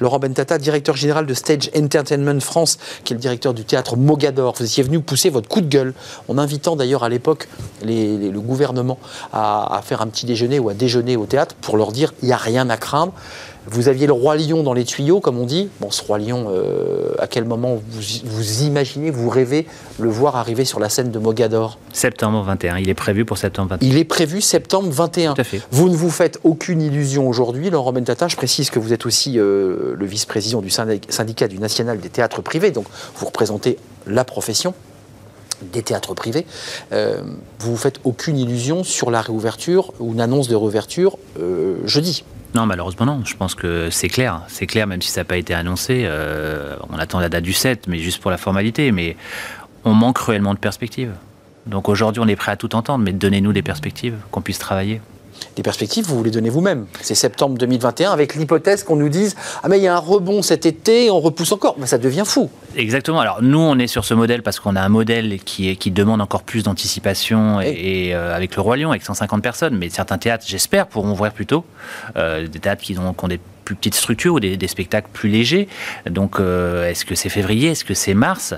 Laurent Bentata, directeur général de Stage Entertainment France, qui est le directeur du théâtre Mogador. Vous étiez venu pousser votre coup de gueule en invitant d'ailleurs à l'époque le gouvernement à, faire un petit déjeuner ou à déjeuner au théâtre pour leur dire il n'y a rien à craindre. Vous aviez le roi lion dans les tuyaux, comme on dit. Bon, ce roi lion, euh, à quel moment vous, imaginez, vous rêvez le voir arriver sur la scène de Mogador? Septembre 21. Il est prévu pour septembre 21. Il est prévu septembre 21. Tout à fait. Vous ne vous faites aucune illusion aujourd'hui, Laurent Bentata. Je précise que vous êtes aussi euh, le vice-président du syndicat du National des théâtres privés, donc vous représentez la profession des théâtres privés, euh, vous vous faites aucune illusion sur la réouverture ou une annonce de réouverture jeudi non, malheureusement non. Je pense que c'est clair. C'est clair, même si ça n'a pas été annoncé. Euh, on attend la date du 7, mais juste pour la formalité. Mais on manque cruellement de perspectives. Donc aujourd'hui, on est prêt à tout entendre, mais donnez-nous des perspectives, qu'on puisse travailler des perspectives, vous vous les donnez vous-même. C'est septembre 2021 avec l'hypothèse qu'on nous dise Ah, mais il y a un rebond cet été, on repousse encore. Mais ça devient fou. Exactement. Alors, nous, on est sur ce modèle parce qu'on a un modèle qui, est, qui demande encore plus d'anticipation et, euh, avec le Roi Lion, avec 150 personnes. Mais certains théâtres, j'espère, pourront ouvrir plus tôt. Euh, des théâtres qui ont, des plus petites structures ou des, spectacles plus légers. Donc, euh, est-ce que c'est février? Est-ce que c'est mars?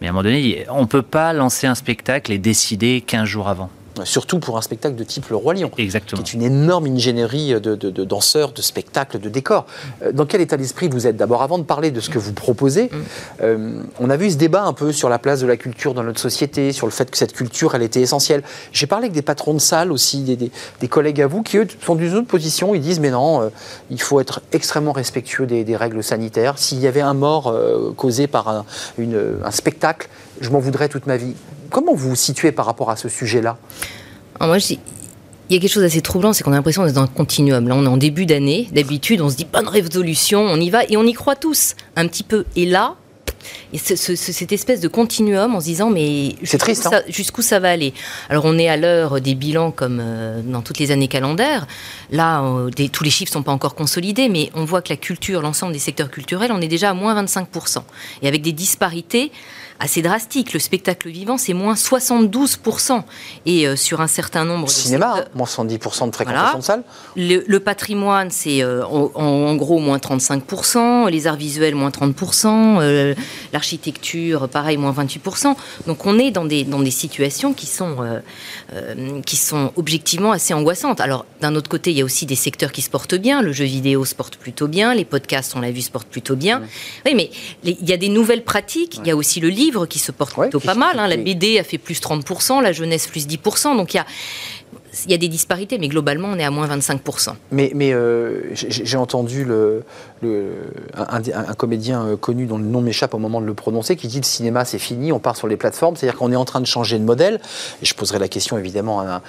Mais à un moment donné, on ne peut pas lancer un spectacle et décider 15 jours avant surtout pour un spectacle de type Le Roi Lion, Exactement. qui est une énorme ingénierie de, danseurs, de spectacles, de décors. Euh, dans quel état d'esprit vous êtes? D'abord, avant de parler de ce que vous proposez, mm. euh, on a vu ce débat un peu sur la place de la culture dans notre société, sur le fait que cette culture, elle était essentielle. J'ai parlé avec des patrons de salles aussi, des, collègues à vous, qui eux sont d'une autre position. Ils disent, mais non, euh, il faut être extrêmement respectueux des, règles sanitaires. S'il y avait un mort causé par un, un spectacle, je m'en voudrais toute ma vie. Comment vous vous situez par rapport à ce sujet-là? Moi, il y a quelque chose d'assez troublant, c'est qu'on a l'impression d'être dans un continuum. Là, on est en début d'année. D'habitude, on se dit bonne résolution, on y va et on y croit tous un petit peu. Et là, et cette espèce de continuum en se disant mais jusqu'où ça, hein. jusqu'où ça va aller? Alors on est à l'heure des bilans comme euh, dans toutes les années calendaires. Là, tous les chiffres sont pas encore consolidés, mais on voit que la culture, l'ensemble des secteurs culturels, on est déjà à moins 25%. Et avec des disparités assez drastique. Le spectacle vivant, c'est moins 72%. Et euh, sur un certain nombre de. Cinéma, hein, moins 70% de fréquentation de salle. Le, patrimoine, c'est euh, en, gros moins 35%. Les arts visuels, moins 30%. Euh, l'architecture, pareil, moins 28%. Donc on est dans des, dans des situations qui sont, qui sont objectivement assez angoissantes. Alors d'un autre côté, il y a aussi des secteurs qui se portent bien. Le jeu vidéo se porte plutôt bien. Les podcasts, on l'a vu, se portent plutôt bien. Oui, mais il y a des nouvelles pratiques. Il y a aussi le livre qui se porte plutôt pas mal. Hein. La BD a fait plus 30%, la jeunesse plus 10%. Donc il y a, il y a des disparités, mais globalement, on est à moins 25%. Mais, mais euh, j'ai entendu le, un, comédien euh, connu dont le nom m'échappe au moment de le prononcer qui dit le cinéma c'est fini, on part sur les plateformes, c'est-à-dire qu'on est en train de changer de modèle. Et je poserai la question évidemment à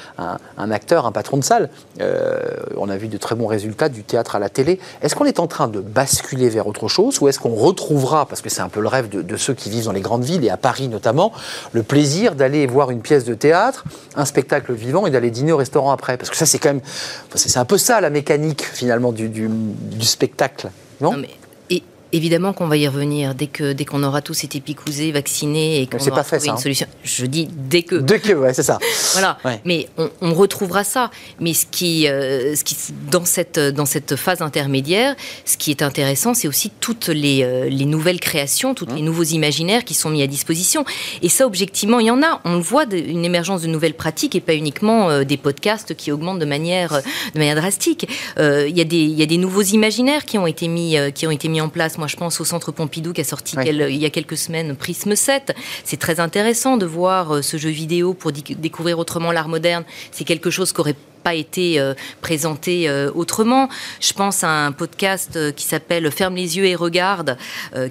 un, acteur, un patron de salle. Euh, on a vu de très bons résultats du théâtre à la télé. Est-ce qu'on est en train de basculer vers autre chose ou est-ce qu'on retrouvera, parce que c'est un peu le rêve de, ceux qui vivent dans les grandes villes et à Paris notamment, le plaisir d'aller voir une pièce de théâtre, un spectacle vivant et d'aller dîner au restaurant après? Parce que ça, c'est quand même. C'est un peu ça la mécanique finalement du, spectacle. Non, mais Évidemment qu'on va y revenir dès que dès qu'on aura tous été picousés, vaccinés et qu'on aura trouvé une hein. solution. Je dis dès que. Dès que, ouais, c'est ça. voilà. Mais on, retrouvera ça. Mais ce qui, euh, ce qui dans cette dans cette phase intermédiaire, ce qui est intéressant, c'est aussi toutes les, euh, les nouvelles créations, tous les mmh. nouveaux imaginaires qui sont mis à disposition. Et ça, objectivement, il y en a. On le voit, une émergence de nouvelles pratiques et pas uniquement euh, des podcasts qui augmentent de manière de manière drastique. Il y a des il y a des nouveaux imaginaires qui ont été mis qui ont été mis en place moi, je pense au Centre Pompidou qui a sorti il y a quelques semaines Prisme 7. C'est très intéressant de voir euh, ce jeu vidéo pour découvrir autrement l'art moderne. C'est quelque chose qu'aurait pas été euh, présenté euh, autrement. Je pense à un podcast euh, qui s'appelle Ferme les yeux et regarde,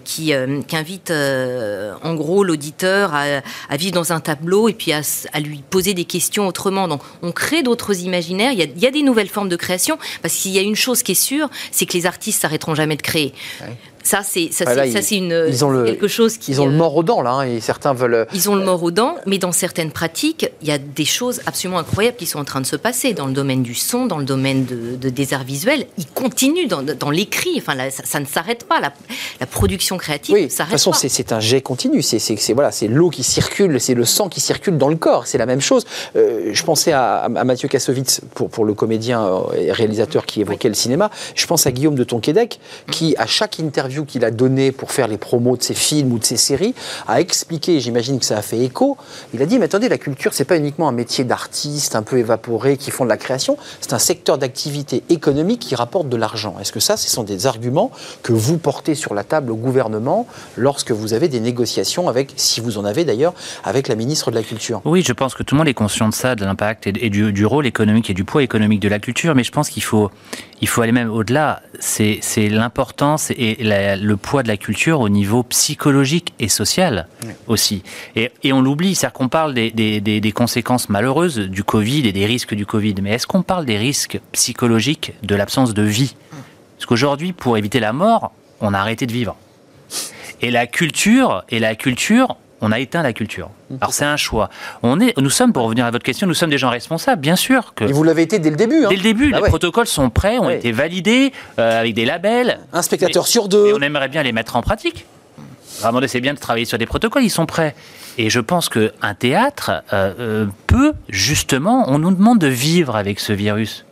qui, invite en gros l'auditeur à, vivre dans un tableau et puis à, lui poser des questions autrement. Donc on crée d'autres imaginaires, il y, a, des nouvelles formes de création, parce qu'il y a une chose qui est sûre, c'est que les artistes s'arrêteront jamais de créer. Ça, c'est ça, c'est une ils ont quelque chose qui. Ils ont le mort aux dents là, hein, et certains veulent. Ils ont le mort aux dents, mais dans certaines pratiques, il y a des choses absolument incroyables qui sont en train de se passer dans le domaine du son, dans le domaine de, des arts visuels. Ils continuent dans, l'écrit. Enfin, ça, ne s'arrête pas. La, production créative oui, De toute façon, c'est un jet continu. C'est voilà, c'est l'eau qui circule, c'est le sang qui circule dans le corps. C'est la même chose. Euh, je pensais à, Mathieu Kassovitz pour, pour le comédien euh, et réalisateur qui évoquait le cinéma. Je pense à Guillaume de Tonquédec qui, à chaque interview qu'il a donnée pour faire les promos de ses films ou de ses séries, a expliqué. J'imagine que ça a fait écho. Il a dit mais attendez, la culture, c'est pas uniquement un métier d'artiste un peu évaporé qui font de la création, c'est un secteur d'activité économique qui rapporte de l'argent. Est-ce que ça, ce sont des arguments que vous portez sur la table au gouvernement lorsque vous avez des négociations avec, si vous en avez d'ailleurs, avec la ministre de la Culture? Oui, je pense que tout le monde est conscient de ça, de l'impact et, du, rôle économique et du poids économique de la culture, mais je pense qu'il faut, il faut aller même au-delà. C'est l'importance et le poids de la culture au niveau psychologique et social aussi. Et, on l'oublie, c'est-à-dire qu'on parle des, des conséquences malheureuses du Covid et des risques du Covid, mais est-ce qu'on parle des risques psychologiques de l'absence de vie Parce qu'aujourd'hui, pour éviter la mort, on a arrêté de vivre. Et la culture, et la culture, on a éteint la culture. Alors c'est un choix. On est, nous sommes, pour revenir à votre question, nous sommes des gens responsables, bien sûr. Que et vous l'avez été dès le début. Hein. Dès le début, ah les protocoles sont prêts, ont été validés euh, avec des labels. Un spectateur sur deux. Et on aimerait bien les mettre en pratique. Vraiment, c'est bien de travailler sur des protocoles, ils sont prêts. Et je pense qu'un théâtre euh, euh, peut, justement, on nous demande de vivre avec ce virus.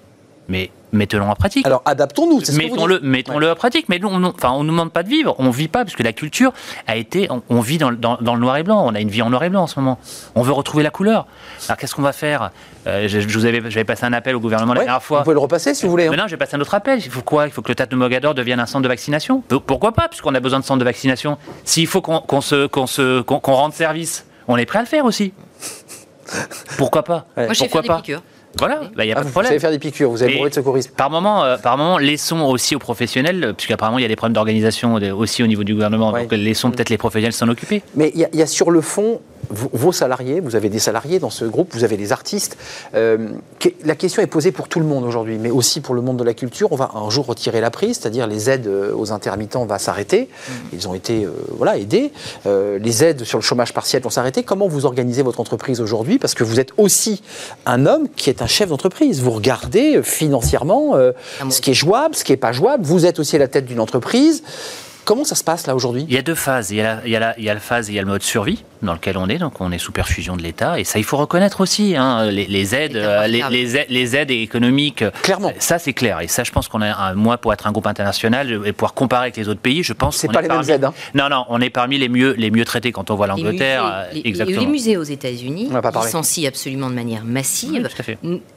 Mais mettons-le en pratique. Alors adaptons-nous, c'est Mettons-le mettons le en pratique. Mais nous, on, enfin, on nous demande pas de vivre, on vit pas, parce que la culture a été. On, vit dans, dans, le noir et blanc, on a une vie en noir et blanc en ce moment. On veut retrouver la couleur. Alors qu'est-ce qu'on va faire? Euh, je, vous avais, J'avais passé un appel au gouvernement la dernière fois. Vous pouvez le repasser si vous voulez. Hein. Mais non, j'ai passé un autre appel. Il faut quoi? Il faut que le théâtre de Mogador devienne un centre de vaccination Pourquoi pas, puisqu'on a besoin de centres de vaccination S'il faut qu'on se, qu'on se, qu'on rende service, on est prêt à le faire aussi. Pourquoi pas? Moi, Pourquoi pas? des voilà, il bah, n'y a ah, pas de problème. Vous savez faire des piqûres, vous avez bourré de secourisme. Par moment, euh, par moment, laissons aussi aux professionnels, euh, puisqu'apparemment il y a des problèmes d'organisation aussi au niveau du gouvernement, donc laissons peut-être les professionnels s'en occuper. Mais il y, a sur le fond vos salariés, vous avez des salariés dans ce groupe, vous avez des artistes. Euh, la question est posée pour tout le monde aujourd'hui, mais aussi pour le monde de la culture. On va un jour retirer la prise, c'est-à-dire les aides aux intermittents vont s'arrêter. Mmh. Ils ont été voilà, aidés. les aides sur le chômage partiel vont s'arrêter. Comment vous organisez votre entreprise aujourd'hui? Parce que vous êtes aussi un homme qui est un chef d'entreprise. Vous regardez euh, financièrement euh, ah, ce qui est jouable, ce qui n'est pas jouable. Vous êtes aussi à la tête d'une entreprise. Comment ça se passe là aujourd'hui? Il y a deux phases. Il y a, la, il, y a la, il y a la phase, il y a le mode survie dans lequel on est, donc on est sous perfusion de l'État, et ça il faut reconnaître aussi, hein, les, aides, euh, les, les, aides, économiques. Clairement. Ça c'est clair, et ça je pense qu'on a, moi pour être un groupe international et pouvoir comparer avec les autres pays, je pense. C'est pas les mêmes aides. Hein. Non non, on est parmi les mieux les mieux traités quand on voit l'Angleterre. Exactement. Les musées aux États-Unis licencient absolument de manière massive,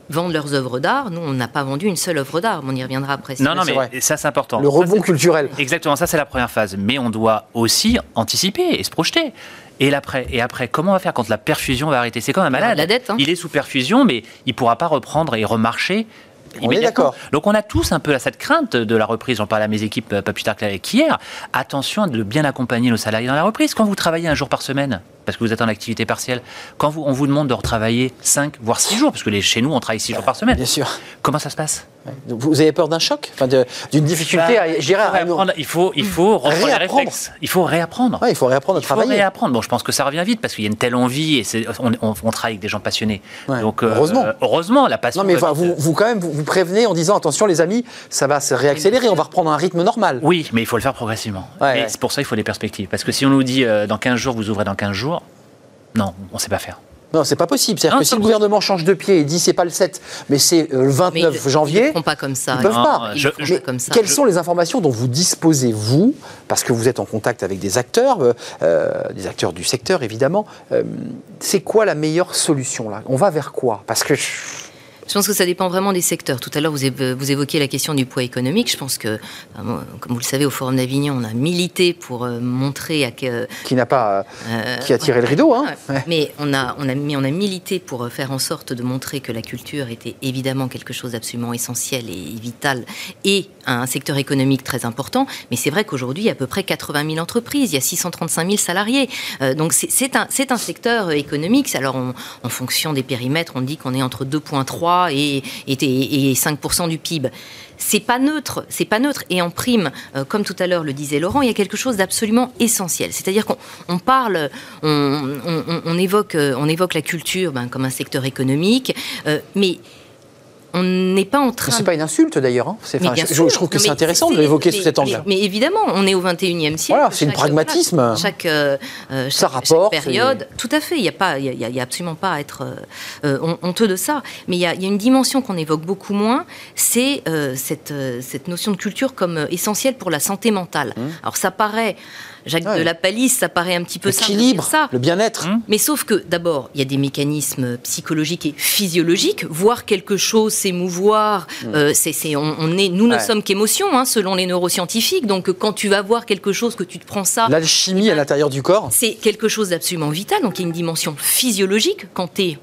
vendent leurs œuvres d'art. Nous on n'a pas vendu une seule œuvre d'art, on y reviendra après. Non non mais ça c'est important. Le rebond culturel. Exactement, ça c'est la première phase, mais on doit aussi anticiper et se projeter. Et après, et après, comment on va faire quand la perfusion va arrêter? C'est quand même malade. La dette, hein. Il est sous perfusion, mais il ne pourra pas reprendre et remarcher. On est d'accord. Donc on a tous un peu cette crainte de la reprise. J'en parlais à mes équipes euh, pas plus tard qu'hier. Attention de bien accompagner nos salariés dans la reprise. Quand vous travaillez un jour par semaine, parce que vous êtes en activité partielle. Quand vous, on vous demande de retravailler 5, voire 6 jours, parce que les, chez nous, on travaille 6 jours par semaine. Bien sûr. Comment ça se passe? Vous avez peur d'un choc? Enfin, D'une difficulté Bah, à gérer il faut réapprendre- il faut, il faut reprendre les Réapprendre. Il faut réapprendre. Ouais, il faut réapprendre à Il faut réapprendre. Bon, je pense que ça revient vite parce qu'il y a une telle envie et on, on- on travaille avec des gens passionnés. Ouais. Donc, euh, Heureusement. euh, heureusement, la passion. Non, mais vous, vous, quand même, vous, vous prévenez en disant attention, les amis, ça va se réaccélérer, on va reprendre un rythme normal. Oui, mais il faut le faire progressivement. Ouais, c'est pour ça qu'il faut des perspectives. Parce que si on nous dit euh, dans 15 jours, vous ouvrez dans 15 jours, non, on ne sait pas faire. Non, c'est pas possible. C'est-à-dire que c'est si le gouvernement change de pied et dit c'est pas le 7, mais c'est euh, le Mais 29 ils le- Ils janvier, ne font pas comme ça. ils peuvent Non, pas. Ils je- le font je- pas comme ça. Quelles sont les informations dont vous disposez, vous, parce que vous êtes en contact avec des acteurs, euh, euh, des acteurs du secteur évidemment, euh, c'est quoi la meilleure solution là? On va vers quoi? Parce que Je pense que ça dépend vraiment des secteurs. Tout à l'heure, vous, évo- vous évoquiez la question du poids économique. Je pense que, comme vous le savez, au Forum d'Avignon, on a milité pour euh, montrer à que, qui n'a pas, euh, qui a tiré le rideau, hein Ouais. Mais on a, on, a, mais on a milité pour euh, faire en sorte de montrer que la culture était évidemment quelque chose d'absolument essentiel et vital et un secteur économique très important. Mais c'est vrai qu'aujourd'hui, il y a à peu près 80 000 entreprises, il y a 635 000 salariés. Euh, donc c'est- un, un secteur économique. Alors on- en fonction des périmètres, on dit qu'on est entre 2,3 et, et, et 5% du PIB c'est pas neutre, c'est pas neutre. Et en prime, euh, comme tout à l'heure le disait Laurent, il y a quelque chose d'absolument essentiel. C'est-à-dire qu'on on parle, on évoque, euh, on évoque la culture ben, comme un secteur économique, euh, mais on n'est pas en train. c'est pas une insulte d'ailleurs. hein. Enfin, je, trouve que c'est intéressant de l'évoquer sous cet angle. Mais, mais évidemment, on est au 21e siècle. Voilà, c'est le Chaque- pragmatisme. voilà, Chaque, euh, euh, Ça chaque- rapporte, chaque période, tout à fait. Il n'y a, pas- il y a, il y a absolument pas à être euh, hon- honteux de ça. Mais il y a, il y a une dimension qu'on évoque beaucoup moins, c'est euh, cette, cette notion de culture comme essentielle pour la santé mentale. Alors ça paraît, Jacques. Ouais. de la Palisse, ça paraît un petit peu L'équilibre, ça. le bien-être. Hum. Mais sauf que, d'abord, il y a des mécanismes psychologiques et physiologiques. Voir quelque chose s'émouvoir, euh, c'est, c'est- on, on est, nous ne. Ouais. sommes qu'émotions, hein, selon les neuroscientifiques. Donc, quand tu vas voir quelque chose, que tu te prends ça, L'alchimie à l'intérieur du corps. c'est quelque chose d'absolument vital. Donc, il y a une dimension physiologique. Quand tu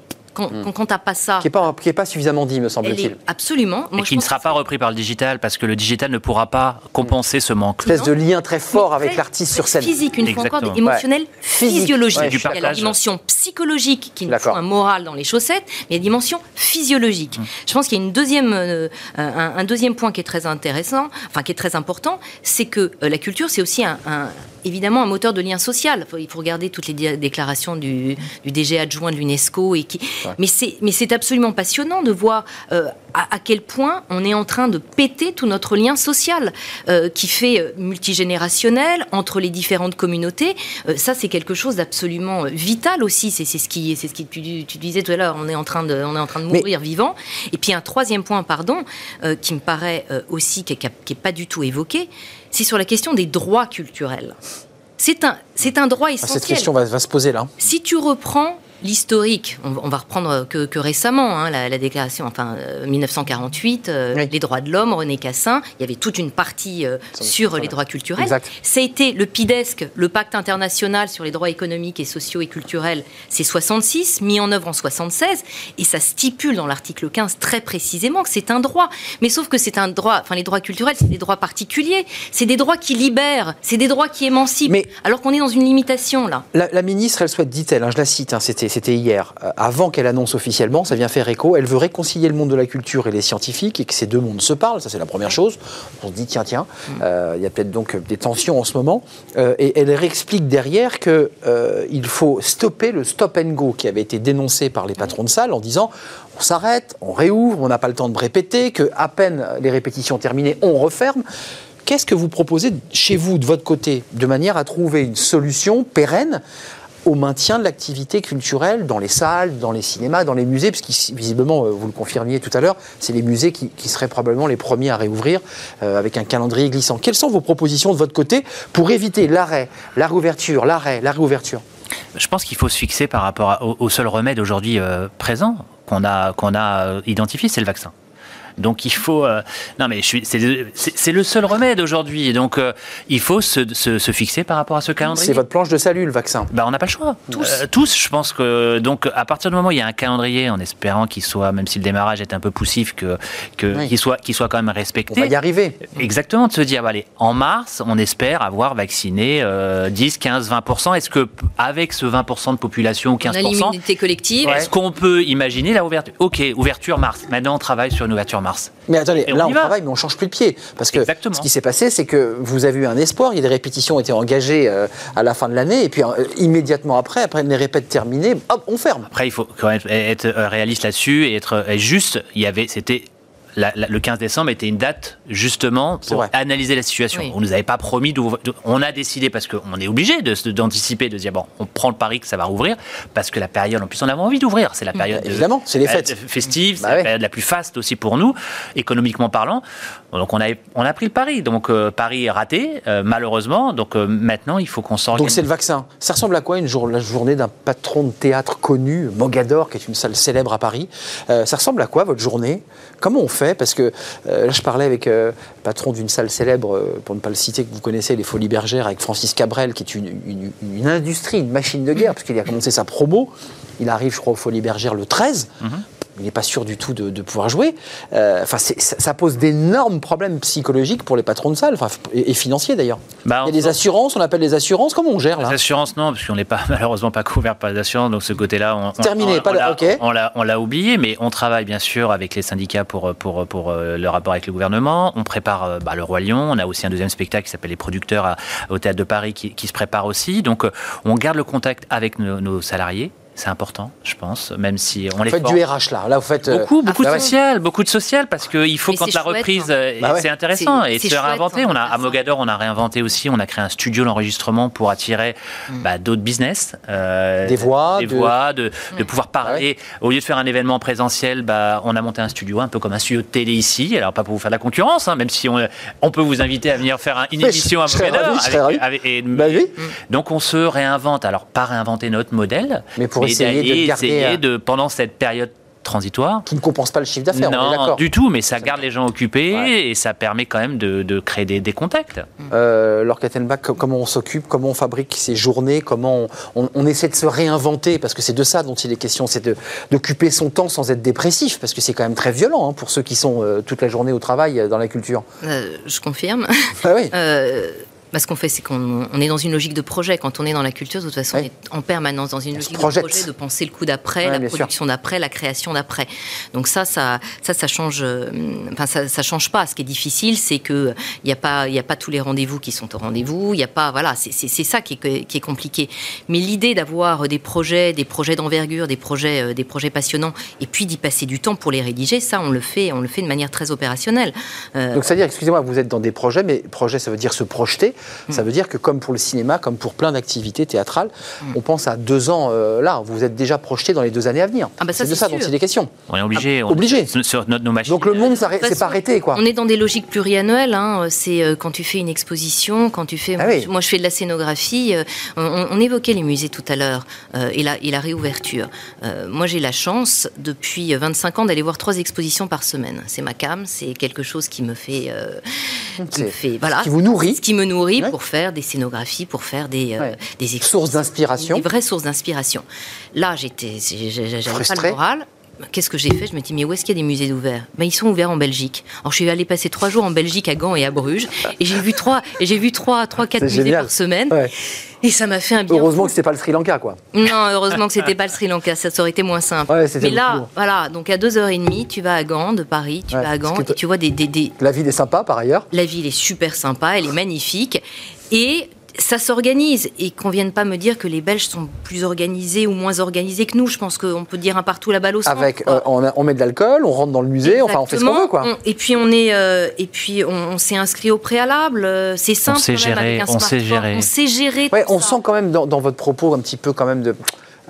quand, quand, quand t'as pas ça, Qui n'est pas, qui est pas suffisamment dit, me semble-t-il. absolument. Et Moi, je qui ne sera pas repris par le digital parce que le digital ne pourra pas compenser ce manque. Espèce de lien très fort avec l'artiste sur scène. Physique, une fois encore, émotionnel, physiologique. Ouais, il y a la dimension psychologique qui nous fout un moral dans les chaussettes, mais il y a la dimension physiologique. Mmh. Je pense qu'il y a une deuxième, euh, un, un deuxième point qui est très intéressant, enfin qui est très important, c'est que euh, la culture, c'est aussi un, un- évidemment un moteur de lien social. Il faut regarder toutes les déclarations du, du DG adjoint de l'UNESCO et qui, mais c'est mais c'est absolument passionnant de voir euh, à, à quel point on est en train de péter tout notre lien social euh, qui fait euh, multigénérationnel entre les différentes communautés. Euh, ça, c'est quelque chose d'absolument vital aussi. C'est c'est ce qui, c'est ce qui tu, tu disais tout à l'heure. On est en train de, on est en train de Mais- mourir vivant. Et puis un troisième point, pardon, qui me paraît aussi qui n'est pas du tout évoqué, c'est sur la question des droits culturels. C'est un, c'est un droit Ah, essentiel. Cette question va, va se poser là. Si tu reprends l'historique, on, on va reprendre que, que récemment, hein, la, la déclaration, enfin euh, 1948, euh, Oui. les droits de l'homme, René Cassin, il y avait toute une partie euh, sur les droits culturels. Exact. Ça a été le PIDESC, le pacte international sur les droits économiques et sociaux et culturels, c'est 66, mis en œuvre en 76, et ça stipule dans l'article 15 très précisément que c'est un droit. Mais sauf que c'est un droit, enfin les droits culturels, c'est des droits particuliers, c'est des droits qui libèrent, c'est des droits qui émancipent, Mais- alors qu'on est dans une limitation là. La, la ministre, elle souhaite, dit-elle, hein, je la cite, hein, c'était, c'était hier, euh, avant qu'elle annonce officiellement, ça vient faire écho, elle veut réconcilier le monde de la culture et les scientifiques et que ces deux mondes se parlent, ça c'est la première chose. On se dit, tiens, tiens, euh, il y a peut-être donc des tensions en ce moment. Euh, et elle réexplique derrière qu'il il faut stopper le stop and go qui avait été dénoncé par les patrons de salle en disant on s'arrête, on réouvre, on n'a pas le temps de répéter, que à peine les répétitions terminées, on referme. Qu'est-ce que vous proposez chez vous, de votre côté, de manière à trouver une solution pérenne au maintien de l'activité culturelle dans les salles, dans les cinémas, dans les musées, puisque visiblement, euh, vous le confirmiez tout à l'heure, c'est les musées qui, seraient probablement les premiers à réouvrir euh, avec un calendrier glissant. Quelles sont vos propositions de votre côté pour éviter l'arrêt, la réouverture, l'arrêt, la réouverture? Je pense qu'il faut se fixer par rapport au, seul remède aujourd'hui euh, présent qu'on a, qu'on a identifié, c'est le vaccin. Donc il faut. euh, non, mais c'est le- seul remède aujourd'hui. Donc euh, il faut se, se- se fixer par rapport à ce calendrier. C'est votre planche de salut, le vaccin. Bah, on n'a pas le choix. Tous. tous, je pense que. Donc, à partir du moment où il y a un calendrier, en espérant qu'il soit, même si le démarrage est un peu poussif, que, que, Oui. qu'il soit, qu'il soit quand même On respecté. va y arriver. Exactement, de se dire, bah, allez, en mars, on espère avoir vacciné euh, 10, 15, 20%. Est-ce que, avec ce 20% de population ou On a 15%, l'immunité collective. est-ce qu'on peut imaginer la ouverture? Ok, ouverture mars. Maintenant, on travaille sur une ouverture mars. Mais attendez, Et là on va. travaille, mais on change plus de pied. Parce que Exactement. ce qui s'est passé, c'est que vous avez eu un espoir, il y a des répétitions ont été engagées euh, à la fin de l'année, et puis euh, immédiatement après, après les répètes terminées, hop, on ferme. Après, il faut quand même être euh, réaliste là-dessus et être juste. Il y avait, c'était la- la- le 15 décembre était une date justement pour analyser la situation. Oui. On nous avait pas promis d'ouvrir. On a décidé parce qu'on est obligé de, de- d'anticiper, de dire bon, on prend le pari que ça va rouvrir parce que la période, en plus, on avait envie d'ouvrir. C'est la période de- Évidemment, c'est les fêtes. festive, c'est Bah la période la plus faste aussi pour nous, économiquement parlant. Donc on a on a pris le pari. Donc euh, pari est raté euh, malheureusement. Donc euh, maintenant, il faut qu'on Donc s'organise. c'est le vaccin. Ça ressemble à quoi une jour, la journée d'un patron de théâtre connu, Mogador, qui est une salle célèbre à Paris? Euh, Ça ressemble à quoi votre journée? Comment on fait Parce que euh, là, je parlais avec euh, le patron d'une salle célèbre, euh, pour ne pas le citer, que vous connaissez, les Folies Bergères, avec Francis Cabrel, qui est une, industrie, une machine de guerre, parce qu'il a commencé sa promo. Il arrive, je crois, aux Folies Bergères le 13. Il n'est pas sûr du tout de, de pouvoir jouer. Euh, Enfin, ça, pose d'énormes problèmes psychologiques pour les patrons de salle, enfin, et, et financiers d'ailleurs. Bah, Il y a des assurances, on appelle les assurances. Comment on gère là Les assurances, non, parce qu'on n'est pas malheureusement pas couvert par les assurances, donc ce côté-là, on, on- Terminé, on- pas l'a- on l'a, oublié, mais on travaille bien sûr avec les syndicats pour pour pour euh, le rapport avec le gouvernement. On prépare euh, bah, le roi Lion. On a aussi un deuxième spectacle qui s'appelle Les Producteurs à- au théâtre de Paris qui, qui se prépare aussi. Donc, on garde le contact avec nos, nos salariés. C'est important, je pense, même si on Vous les faites forme. du RH là. Là, vous faites. euh, Beaucoup, beaucoup bah de ouais. social, beaucoup de social, parce qu'il faut Mais quand la chouette, reprise, hein. euh, Bah ouais. c'est intéressant et se réinventer. hein, On a à. Mogador, on a réinventé aussi, on a créé un studio d'enregistrement pour attirer bah, d'autres business, euh, Des voix, des de- voix, de, de pouvoir parler. Au lieu de faire un événement présentiel, bah, on a monté un studio, un peu comme un studio de télé ici. Alors pas pour vous faire de la concurrence, hein, même si on, on peut vous inviter à venir faire un- une émission à je Mogador. ravi, je serais avec- ravi. avec- et- Bah oui. donc on se réinvente. Alors pas réinventer notre modèle, Mais pour essayer de garder, essayer de pendant cette période transitoire Qui ne compense pas le chiffre d'affaires, on est non, du tout, mais ça garde les gens occupés Ouais. et ça permet quand même de, de créer des, des contacts. Euh, Laure Kattenbach, co- comment on s'occupe, comment on fabrique ces journées, comment on, on- on essaie de se réinventer, parce que c'est de ça dont il est question, c'est de- d'occuper son temps sans être dépressif, parce que c'est quand même très violent hein, pour ceux qui sont euh, toute la journée au travail euh, dans la culture. Euh, je confirme. Ah oui. Bah, ce qu'on fait, c'est qu'on on est dans une logique de projet. Quand on est dans la culture, de toute façon, on est en permanence dans une On logique de projet, de penser le coup d'après, Ouais, la production d'après, la création d'après. Donc ça, ça, ça, ça change. euh, Enfin, ça, ça change pas. Ce qui est difficile, c'est que il n'y a pas, il y a pas tous les rendez-vous qui sont au rendez-vous. Il n'y a pas, voilà, c'est ça qui est, qui est compliqué. Mais l'idée d'avoir des projets, des projets d'envergure, des projets, euh, des projets passionnants, et puis d'y passer du temps pour les rédiger, ça, on le fait, on le fait de manière très opérationnelle. Euh, Donc c'est-à-dire, excusez-moi, vous êtes dans des projets, mais projet, ça veut dire se projeter. Ça veut dire que comme pour le cinéma, comme pour plein d'activités théâtrales, Mm. on pense à deux ans euh, là. Vous êtes déjà projeté dans les deux années à venir. Ah bah ça, c'est de ça dont sûr. il est question. On est obligé. on- obligé. sur- Sur notre, nos machines. Donc le monde, s'est pas arrêté, quoi. On est dans des logiques pluriannuelles. hein. C'est euh, quand tu fais une exposition, quand tu fais. Ah moi, oui. je- Moi, je fais de la scénographie. euh, on, on évoquait les musées tout à l'heure euh, et, la, et la réouverture. Euh, moi, j'ai la chance depuis 25 ans d'aller voir trois expositions par semaine. C'est ma cam. C'est quelque chose qui me fait. euh, qui me fait voilà. ce qui vous nourrit. Ce qui me nourrit Ouais. pour faire des scénographies, pour faire des, euh, Ouais. des Source expositions. d'inspiration. Des vraies sources d'inspiration. Là, j'étais, j'avais pas le moral. Qu'est-ce que j'ai fait? Je me dis, mais où est-ce qu'il y a des musées ouverts ben, Ils sont ouverts en Belgique. Alors, je suis allée passer trois jours en Belgique, à Gand et à Bruges, et j'ai vu trois, et j'ai vu trois, trois, quatre musées génial. par semaine, Ouais. et ça m'a fait un bien. Heureusement fou. que c'était pas le Sri Lanka, quoi. Non, heureusement que c'était pas le Sri Lanka, ça, aurait été moins simple. Ouais, mais là, voilà, donc à 2h30, tu vas à Gand, de Paris, tu Ouais, vas à Gand, et tu vois des, des, des- La ville est sympa, par ailleurs. la ville est super sympa, elle est magnifique. Et ça s'organise. Et qu'on vienne pas me dire que les Belges sont plus organisés ou moins organisés que nous. Je pense qu'on peut dire un partout la balle au centre. Avec, euh, on, a- on met de l'alcool, on rentre dans le musée, enfin on fait ce qu'on veut, quoi. On- et puis on est, euh, et puis on, on s'est inscrit au préalable. euh, C'est simple. sait quand même, gérer, avec un on sait smartphone. gérer. On sait gérer. Ouais, on ça. sent quand même dans, dans votre propos un petit peu quand même de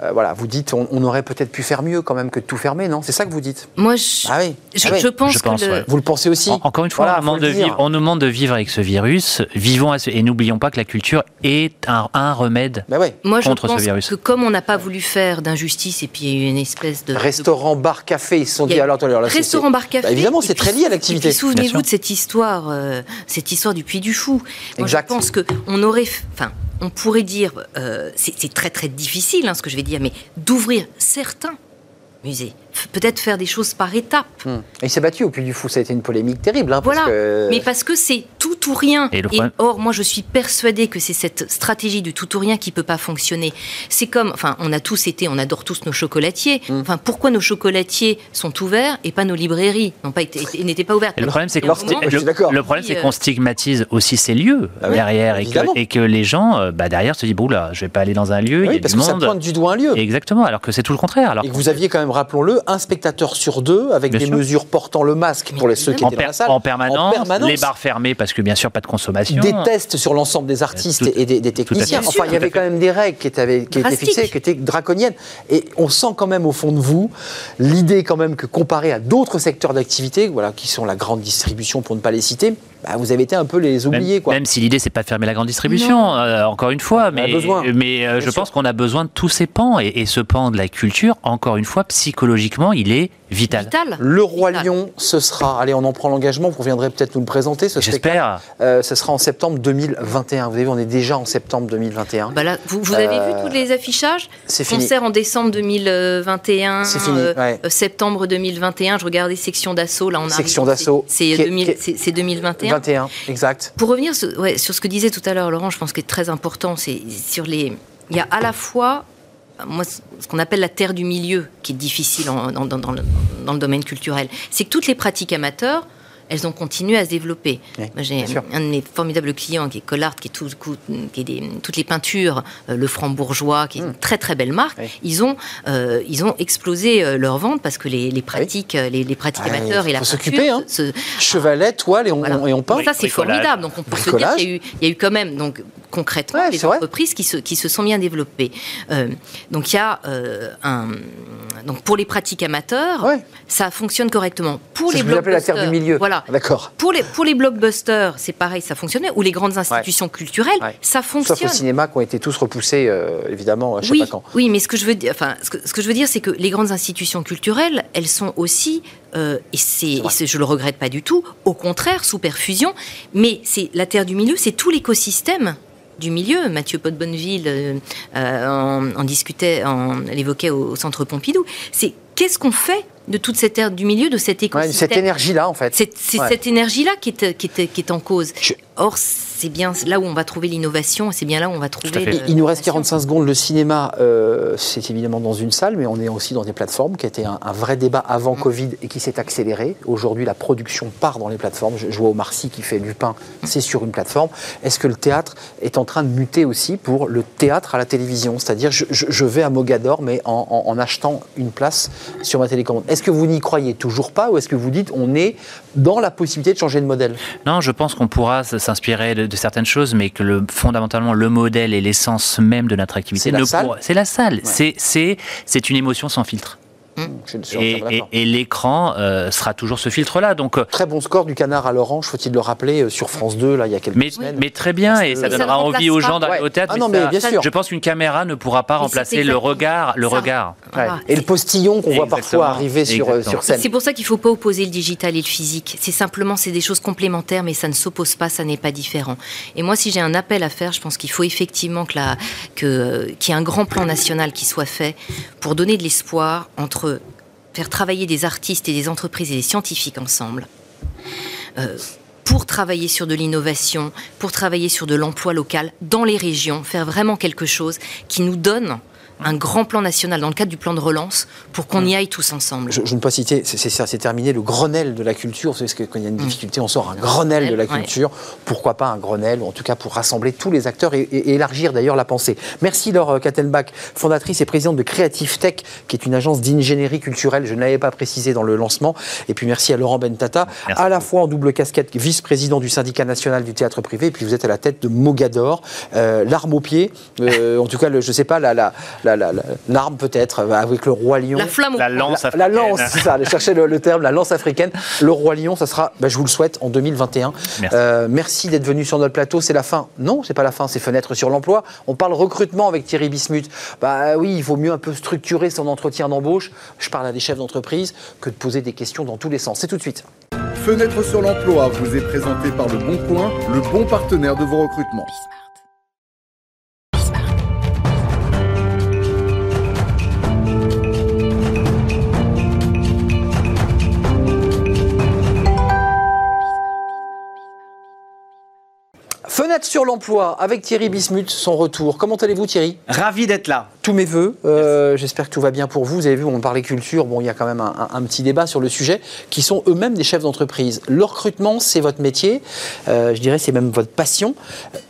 euh, voilà, vous dites on, on aurait peut-être pu faire mieux quand même que de tout fermer, non? C'est ça que vous dites? Moi, je, Ah oui. je, Ah oui. je pense Je que pense, le- ouais. Vous le pensez aussi? En- Encore une fois, Voilà, on, nous demande de vivre, on nous demande de vivre avec ce virus. Vivons à ce- et n'oublions pas que la culture est un, un remède. Ben ouais. moi, je contre ce pense virus. que comme on n'a pas voulu faire d'injustice et puis il y a eu une espèce de... de Restaurant, bar, café, ils se sont dit a alors attendez, alors là, c'est- Restaurant, bar, café. Bah, évidemment, c'est très lié à l'activité. souvenez-vous de cette histoire, euh, cette histoire du Puy du Fou. Moi, Exact. je pense que on aurait, enfin, on pourrait dire, euh, c'est très très difficile, hein, ce que je vais dire, mais d'ouvrir certains musées, peut-être faire des choses par étapes. Hum. Et Il s'est battu au Puy du Fou, ça a été une polémique terrible. hein, parce Voilà, que- mais parce que c'est tout ou rien. Et le problème- or, moi, je suis persuadée que c'est cette stratégie du tout ou rien qui peut pas fonctionner. C'est comme, enfin, on a tous été, on adore tous nos chocolatiers. Mmh. Enfin, pourquoi nos chocolatiers sont ouverts et pas nos librairies? N'ont pas été, n'étaient pas ouvertes Et le problème, c'est Et qu'on le, le problème, c'est Oui, qu'on euh, stigmatise aussi ces lieux Ah oui, derrière et que, et que les gens, euh, bah, derrière, se disent bon là, je vais pas aller dans un lieu, il y Oui, a parce du que ça monde. pointe du doigt un lieu. Exactement, alors que c'est tout le contraire. Alors Et que vous aviez quand même, rappelons-le, un spectateur sur deux avec Bien des sûr. mesures portant le masque pour les ceux qui en, étaient dans la salle. en permanence, permanence. les bars fermés parce que bien sûr pas de consommation. des tests sur l'ensemble des artistes Tout- et des, techniciens. Enfin, il y avait quand même des règles qui étaient, qui étaient fixées, qui étaient draconiennes. Et on sent quand même au fond de vous l'idée quand même que comparé à d'autres secteurs d'activité, voilà, qui sont la grande distribution pour ne pas les citer, bah, vous avez été un peu les oubliés. Même, Quoi. même si l'idée c'est pas de fermer la grande distribution, euh, encore une fois, On a mais, besoin. mais euh, Bien je sûr. pense qu'on a besoin de tous ces pans et, et ce pan de la culture, encore une fois, psychologiquement, il est vital. Vital. Le Roi Vital. Lion, ce sera, allez, on en prend l'engagement, vous viendrez peut-être nous le présenter, ce. J'espère. Euh, ce sera en septembre 2021. Vous avez vu, on est déjà en septembre 2021. Bah là, vous, vous avez Euh, vu tous les affichages c'est fini. Concert en décembre 2021, C'est fini, euh, ouais. euh, septembre 2021. Je regardais Section d'assaut. Là, on Section d'assaut, C'est c'est est- 2000 qui est- c'est- c'est 2021. 21, exact. Pour revenir sur, ouais, sur ce que disait tout à l'heure Laurent, je pense que c'est très important, c'est sur les. Il y a à la fois moi, ce qu'on appelle la terre du milieu, qui est difficile dans le, dans le domaine culturel, c'est que toutes les pratiques amateurs, elles ont continué à se développer. Oui, J'ai un de mes formidables clients qui est Collard, qui est, tout, qui est des- toutes les peintures, euh, le Franc-Bourgeois, qui est une très très belle marque. Hmm. Oui. Ils, ont, euh, ils ont explosé euh, leur vente parce que les, les pratiques, euh, les, les pratiques Ah amateurs et la s'occuper, hein. se- Chevalet, toile et on, voilà. et on peint. Ça, c'est formidable. Donc, on peut se dire qu'il y, a eu- il y a eu quand même, donc, concrètement, Ouais, des entreprises qui se, qui se sont bien développées. Euh, donc, il y a euh, un. Donc, pour les pratiques amateurs, Ouais. ça fonctionne correctement. Pour C'est les appelez la terre du blockbusters, milieu. Voilà. D'accord. Pour les, pour les blockbusters, c'est pareil, ça fonctionnait. Ou les grandes institutions culturelles, Ouais. ça Sauf fonctionne. au cinéma qui ont été tous repoussés, euh, évidemment, je sais oui, pas quand. oui, mais ce que je veux dire, enfin, ce que, ce que je veux dire, c'est que les grandes institutions culturelles, elles sont aussi, euh, et c'est, et c'est- je le regrette pas du tout, au contraire, sous perfusion. Mais c'est la terre du milieu, c'est tout l'écosystème du milieu. Mathieu Pot-Bonneville euh, euh, en, en discutait, en l'évoquait au, au Centre Pompidou. C'est qu'est-ce qu'on fait de toute cette terre du milieu, de cet Ouais, écosystème cette énergie-là, en fait. c'est Ouais. cette énergie-là qui est, qui, est, qui est en cause. Je- Or, c'est bien là où on va trouver l'innovation, c'est bien là où on va trouver. le- Il nous reste l'innovation. 45 secondes. Le cinéma, euh, c'est évidemment dans une salle, mais on est aussi dans des plateformes, qui a été un, un vrai débat avant Mm. Covid et qui s'est accéléré. Aujourd'hui, la production part dans les plateformes. Je, je vois Omar Sy qui fait Lupin, Mm. c'est sur une plateforme. Est-ce que le théâtre est en train de muter aussi pour le théâtre à la télévision? C'est-à-dire, je, je- je vais à Mogador, mais en, en- en achetant une place sur ma télécommande. Est-ce que vous n'y croyez toujours pas ou est-ce que vous dites on est dans la possibilité de changer de modèle? Non, je pense qu'on pourra s'inspirer de, de certaines choses, mais que le, fondamentalement, le modèle et l'essence même de notre activité, C'est la ne salle pourra- c'est la salle. C'est une émotion sans filtre. Suis Et, l'écran euh, sera toujours ce filtre-là. Donc, euh, Très bon score du canard à l'orange, faut-il le rappeler, euh, sur France 2, là, il y a quelques mais, semaines. mais très bien, et ça donnera ne envie aux gens d'aller au théâtre. Ah non, mais ça- bien sûr. Je pense qu'une caméra ne pourra pas Mais remplacer le regard. Le ça. regard. Et le postillon qu'on voit parfois arriver sur, euh, sur scène. C'est pour ça qu'il ne faut pas opposer le digital et le physique. C'est simplement, c'est des choses complémentaires, mais ça ne s'oppose pas, ça n'est pas différent. Et moi, si j'ai un appel à faire, je pense qu'il faut effectivement que qu'il y ait un grand plan national qui soit fait pour donner de l'espoir entre faire travailler des artistes et des entreprises et des scientifiques ensemble. Euh, pour travailler sur de l'innovation, pour travailler sur de l'emploi local dans les régions, faire vraiment quelque chose qui nous donne un grand plan national dans le cadre du plan de relance pour qu'on y aille tous ensemble. Je, je ne peux pas citer, c'est- c'est ça, c'est terminé, le Grenelle de la culture. Vous savez, que quand il y a une difficulté, on sort un Grenelle de la Ouais. culture. Pourquoi pas un Grenelle, ou en tout cas pour rassembler tous les acteurs et, et- et élargir d'ailleurs la pensée. Merci Laure Kattenbach, fondatrice et présidente de Creative Tech, qui est une agence d'ingénierie culturelle. Je ne l'avais pas précisé dans le lancement. Et puis merci à Laurent Bentata, Merci à la fois en double casquette, vice-président du syndicat national du théâtre privé, et puis vous êtes à la tête de Mogador, euh, l'arme au pied. Euh, en tout cas, le- je ne sais pas, la, la- la- l'arme peut-être, avec le roi lion. La flamme. La lance La, la lance, c'est ça, chercher le, le, terme, la lance africaine. Le roi lion, ça sera, bah, je vous le souhaite, en 2021. Merci, euh, merci d'être venu sur notre plateau. C'est la fin. Non, c'est pas la fin, c'est fenêtre sur l'emploi. On parle recrutement avec Thierry Bismuth. Bah oui, il vaut mieux un peu structurer son entretien d'embauche. Je parle à des chefs d'entreprise que de poser des questions dans tous les sens. C'est tout de suite. Fenêtre sur l'emploi vous est présenté par Le Bon Coin, le bon partenaire de vos recrutements. Fenêtre sur l'emploi avec Thierry Bismuth, son retour. Comment allez-vous Thierry? Ravi d'être là. Tous mes voeux. Euh, J'espère que tout va bien pour vous. Vous avez vu, on parlait culture. Bon, il y a quand même un, un, un petit débat sur le sujet, qui sont eux-mêmes des chefs d'entreprise. Le recrutement, c'est votre métier. Euh, je dirais, c'est même votre passion.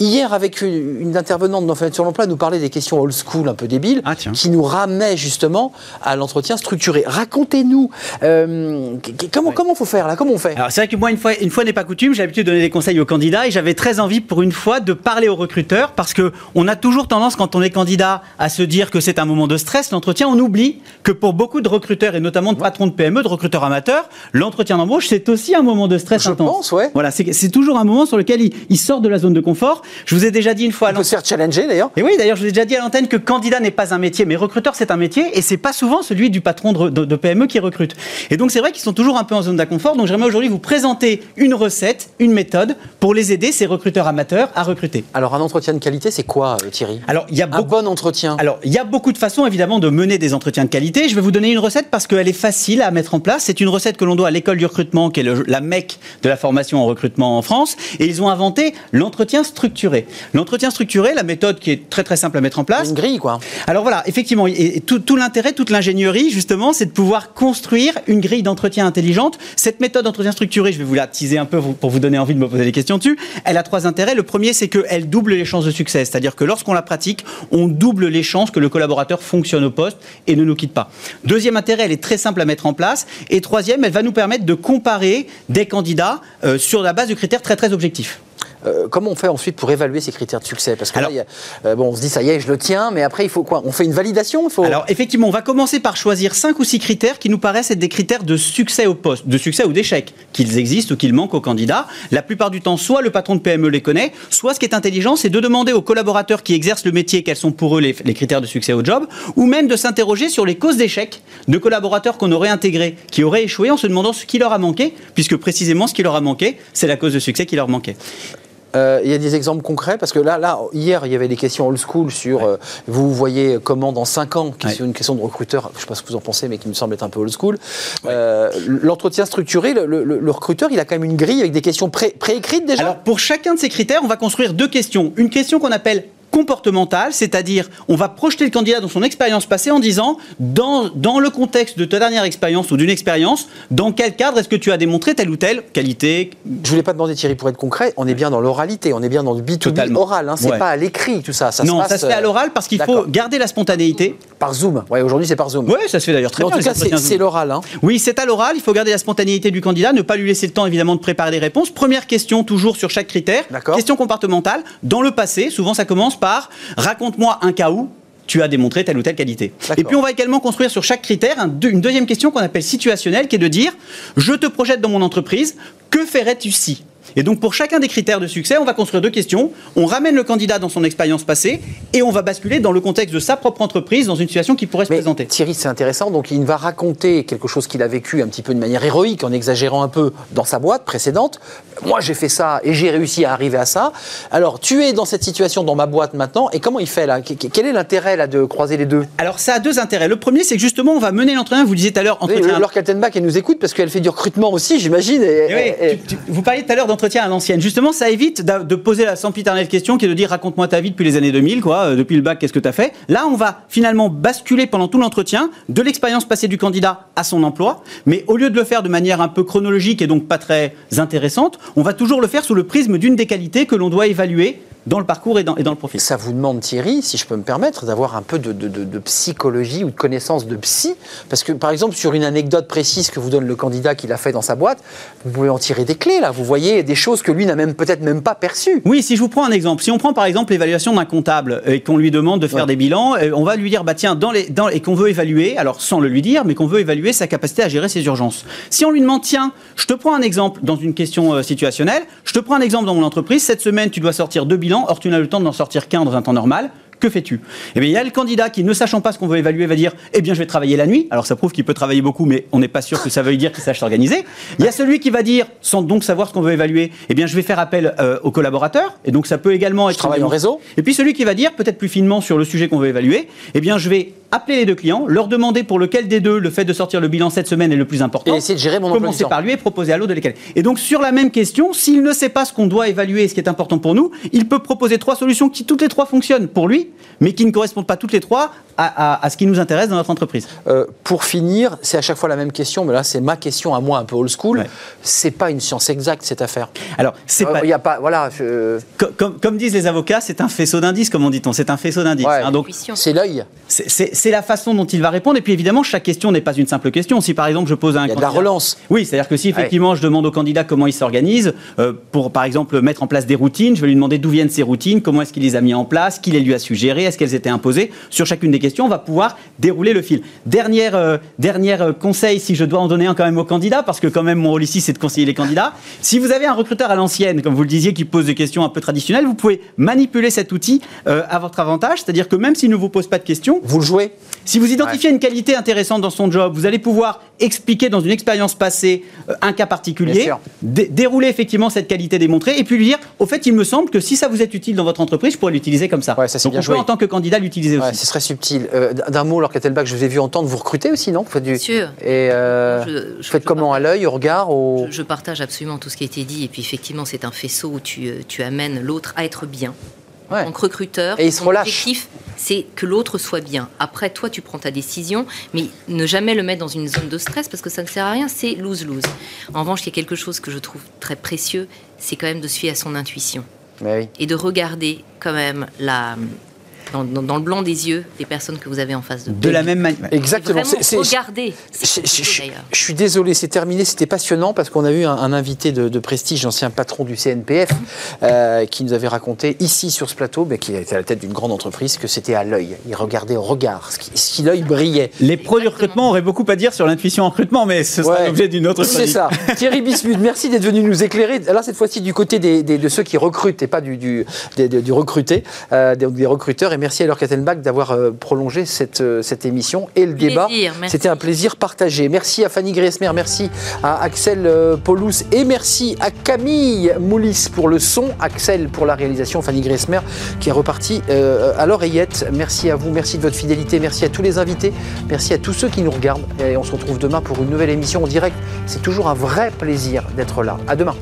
Hier, avec une, une intervenante dans Fenêtre sur l'emploi, nous parlait des questions old school un peu débiles, ah, qui nous ramenaient justement à l'entretien structuré. Racontez-nous euh, comment faut faire là? Comment on fait? Alors c'est vrai que moi, une fois, une fois n'est pas coutume, j'ai l'habitude de donner des conseils aux candidats et j'avais très envie pour une fois de parler aux recruteurs parce que on a toujours tendance quand on est candidat à se dire que c'est un moment de stress. L'entretien on oublie que pour beaucoup de recruteurs et notamment de patrons de PME de recruteurs amateurs l'entretien d'embauche c'est aussi un moment de stress je intense. pense, ouais. voilà c'est toujours un moment sur lequel il, il, sort de la zone de confort. Je vous ai déjà dit une fois on peut se faire challenger d'ailleurs. Et oui d'ailleurs je vous ai déjà dit à l'antenne que candidat n'est pas un métier mais recruteur c'est un métier et c'est pas souvent celui du patron de, de, de PME qui recrute. Et donc c'est vrai qu'ils sont toujours un peu en zone d'inconfort. Donc j'aimerais aujourd'hui vous présenter une recette une méthode pour les aider ces recruteurs amateurs à recruter alors un entretien de qualité, c'est quoi, euh, Thierry? Alors il y a un bon entretien. Alors il y a beaucoup de façons évidemment de mener des entretiens de qualité. Je vais vous donner une recette parce qu'elle est facile à mettre en place. C'est une recette que l'on doit à l'école du recrutement, qui est le, la mecque de la formation en recrutement en France, et ils ont inventé l'entretien structuré. L'entretien structuré, la méthode qui est très très simple à mettre en place. Une grille quoi. Alors voilà, effectivement, et tout, tout l'intérêt, toute l'ingénierie justement, c'est de pouvoir construire une grille d'entretien intelligente. Cette méthode d'entretien structuré, je vais vous la teaser un peu pour vous donner envie de me poser des questions dessus. Elle a trois intérêts. Le premier, c'est qu'elle double les chances de succès. C'est-à-dire que lorsqu'on la pratique, on double les chances que le collaborateur fonctionne au poste et ne nous quitte pas. Deuxième intérêt, elle est très simple à mettre en place. Et troisième, elle va nous permettre de comparer des candidats euh, sur la base de critères très très objectifs. Euh, comment on fait ensuite pour évaluer ces critères de succès Parce que alors, là, y a, euh, bon, on se dit ça y est, je le tiens, mais après il faut quoi On fait une validation il faut... Alors effectivement, on va commencer par choisir cinq ou six critères qui nous paraissent être des critères de succès au poste, de succès ou d'échec, qu'ils existent ou qu'ils manquent aux candidats. La plupart du temps, soit le patron de PME les connaît, soit ce qui est intelligent, c'est de demander aux collaborateurs qui exercent le métier quels sont pour eux les, les critères de succès au job, ou même de s'interroger sur les causes d'échec de collaborateurs qu'on aurait intégrés, qui auraient échoué en se demandant ce qui leur a manqué, puisque précisément ce qui leur a manqué, c'est la cause de succès qui leur manquait. Euh, il y a des exemples concrets parce que là, là, hier, il y avait des questions old school sur ouais. euh, vous voyez comment dans 5 ans, qui ouais. une question de recruteur, je ne sais pas ce que vous en pensez, mais qui me semble être un peu old school. Ouais. Euh, L'entretien structuré, le, le, le, recruteur, il a quand même une grille avec des questions pré, préécrites déjà? Alors, pour chacun de ces critères, on va construire deux questions. Une question qu'on appelle comportemental, c'est-à-dire on va projeter le candidat dans son expérience passée en disant dans, dans le contexte de ta dernière expérience ou d'une expérience, dans quel cadre est-ce que tu as démontré telle ou telle qualité? Je voulais pas demander Thierry pour être concret, on est bien dans l'oralité, on est bien dans le B2B Totalement. oral, hein, c'est ouais. pas à l'écrit tout ça. ça non, se passe, ça se fait à l'oral parce qu'il faut garder la spontanéité. Par Zoom, ouais, aujourd'hui c'est par Zoom. Oui, ça se fait d'ailleurs très bien. En tout cas, c'est l'oral. Hein. Oui, c'est à l'oral, il faut garder la spontanéité du candidat, ne pas lui laisser le temps évidemment de préparer des réponses. Première question toujours sur chaque critère. Question comportementale. Dans le passé, souvent ça commence par raconte-moi un cas où tu as démontré telle ou telle qualité. Et puis on va également construire sur chaque critère un, une deuxième question qu'on appelle situationnelle, qui est de dire je te projette dans mon entreprise, que ferais-tu si? Et donc pour chacun des critères de succès, on va construire deux questions. On ramène le candidat dans son expérience passée et on va basculer dans le contexte de sa propre entreprise dans une situation qui pourrait se Mais présenter. Thierry, c'est intéressant. Donc il va raconter quelque chose qu'il a vécu un petit peu de manière héroïque, en exagérant un peu dans sa boîte précédente. Moi j'ai fait ça et j'ai réussi à arriver à ça. Alors tu es dans cette situation dans ma boîte maintenant et comment il fait là? Quel est l'intérêt là de croiser les deux? Alors ça a deux intérêts. Le premier c'est que justement on va mener l'entretien. Vous disiez tout à l'heure entretien. Laure Kaltenbach elle nous écoute parce qu'elle fait du recrutement aussi, j'imagine. Et, et oui, et... Tu, tu, vous parliez tout à l'heure à l'ancienne. Justement, ça évite de poser la sempiternelle question qui est de dire raconte-moi ta vie depuis les années 2000, quoi, euh, depuis le bac, qu'est-ce que tu as fait? Là, on va finalement basculer pendant tout l'entretien de l'expérience passée du candidat à son emploi, mais au lieu de le faire de manière un peu chronologique et donc pas très intéressante, on va toujours le faire sous le prisme d'une des qualités que l'on doit évaluer dans le parcours et dans, et dans le profil. Ça vous demande, Thierry, si je peux me permettre, d'avoir un peu de, de, de, psychologie ou de connaissance de psy, parce que par exemple, sur une anecdote précise que vous donne le candidat qu'il a fait dans sa boîte, vous pouvez en tirer des clés, là. Vous voyez des choses que lui n'a même peut-être même pas perçues. Oui, si je vous prends un exemple, si on prend par exemple l'évaluation d'un comptable et qu'on lui demande de faire des bilans, euh, on va lui dire, bah tiens, dans les, dans, et qu'on veut évaluer, alors sans le lui dire, mais qu'on veut évaluer sa capacité à gérer ses urgences. Si on lui demande, tiens, je te prends un exemple dans une question euh, situationnelle, je te prends un exemple dans mon entreprise, cette semaine tu dois sortir deux bilans, or tu n'as le temps d'en sortir qu'un dans un temps normal, que fais-tu? Eh bien, il y a le candidat qui, ne sachant pas ce qu'on veut évaluer, va dire Eh bien, je vais travailler la nuit. Alors, ça prouve qu'il peut travailler beaucoup, mais on n'est pas sûr que ça veuille dire qu'il sache s'organiser. Il y a celui qui va dire, sans donc savoir ce qu'on veut évaluer Eh bien, je vais faire appel euh, aux collaborateurs. Et donc, ça peut également être. Je travaille en réseau. Et puis, celui qui va dire, peut-être plus finement sur le sujet qu'on veut évaluer Eh bien, je vais appeler les deux clients, leur demander pour lequel des deux le fait de sortir le bilan cette semaine est le plus important. Et essayer de gérer mon Commencer par lui et proposer à l'autre de lesquels. Et donc sur la même question, s'il ne sait pas ce qu'on doit évaluer et ce qui est important pour nous, il peut proposer trois solutions qui toutes les trois fonctionnent pour lui, mais qui ne correspondent pas toutes les trois à, ce qui nous intéresse dans notre entreprise. Euh, pour finir, c'est à chaque fois la même question, mais là c'est ma question à moi un peu old school. C'est pas une science exacte cette affaire. Alors c'est euh, pas. Il y a pas, voilà. Comme, comme, disent les avocats, c'est un faisceau d'indices, comme on dit-on. C'est un faisceau d'indices. Hein, donc c'est l'œil. C'est la façon dont il va répondre. Et puis évidemment, chaque question n'est pas une simple question. Si par exemple je pose un. Il y a de la relance. Oui, c'est-à-dire que si effectivement je demande au candidat comment il s'organise, euh, pour par exemple mettre en place des routines, je vais lui demander d'où viennent ces routines, comment est-ce qu'il les a mis en place, qui les lui a suggérées, est-ce qu'elles étaient imposées. Sur chacune des questions, on va pouvoir dérouler le fil. Dernière, euh, dernière euh, conseil, si je dois en donner un quand même aux candidats, parce que quand même mon rôle ici c'est de conseiller les candidats. Si vous avez un recruteur à l'ancienne, comme vous le disiez, qui pose des questions un peu traditionnelles, vous pouvez manipuler cet outil à votre avantage, c'est-à-dire que même s'il ne vous pose pas de questions, vous le jouez. Si vous identifiez une qualité intéressante dans son job, vous allez pouvoir expliquer dans une expérience passée euh, un cas particulier, dérouler effectivement cette qualité démontrée, et puis lui dire, au fait, il me semble que si ça vous est utile dans votre entreprise, je pourrais l'utiliser comme ça. Ouais, ça Donc bien on peut en tant que candidat l'utiliser ouais, aussi. Ce serait subtil. Euh, D'un mot, alors Kettelbach, je vous ai vu entendre, vous recrutez aussi, non? Vous faites du... Bien sûr. Et euh, je, je, faites comment À l'œil, au regard au... je, je, partage absolument tout ce qui a été dit, et puis effectivement, c'est un faisceau où tu, tu amènes l'autre à être bien. Ouais. En recruteur, et se c'est que l'autre soit bien. Après, toi, tu prends ta décision, mais ne jamais le mettre dans une zone de stress parce que ça ne sert à rien, c'est lose-lose. En revanche, il y a quelque chose que je trouve très précieux, c'est quand même de se fier à son intuition. Oui. Et de regarder quand même la, dans, dans, dans, le blanc des yeux des personnes que vous avez en face de vous. De la même manière. Exactement. C'est, regardez. Je, je, je, suis désolé, c'est terminé. C'était passionnant parce qu'on a eu un, un invité de, de prestige, l'ancien patron du CNPF, euh, qui nous avait raconté ici sur ce plateau, mais qui était à la tête d'une grande entreprise, que c'était à l'œil. Il regardait au regard, ce qui, l'œil brillait. Les pros du recrutement auraient beaucoup à dire sur l'intuition en recrutement, mais ce sera ouais, l'objet d'une autre C'est ça. Thierry Bismuth, merci d'être venu nous éclairer. Là, cette fois-ci, du côté des, des, de ceux qui recrutent et pas du, du, des, du recruté, euh, des, des recruteurs. Et merci à leur Kattenbach d'avoir euh, prolongé cette, euh, cette, émission et le débat. C'était un plaisir partagé. Merci à Fanny Griesmer, merci à Axel euh, Paulus et merci à Camille Moulis pour le son, Axel pour la réalisation, Fanny Griesmer qui est reparti euh, à l'oreillette. Merci à vous, merci de votre fidélité, merci à tous les invités, merci à tous ceux qui nous regardent et on se retrouve demain pour une nouvelle émission en direct. C'est toujours un vrai plaisir d'être là. À demain.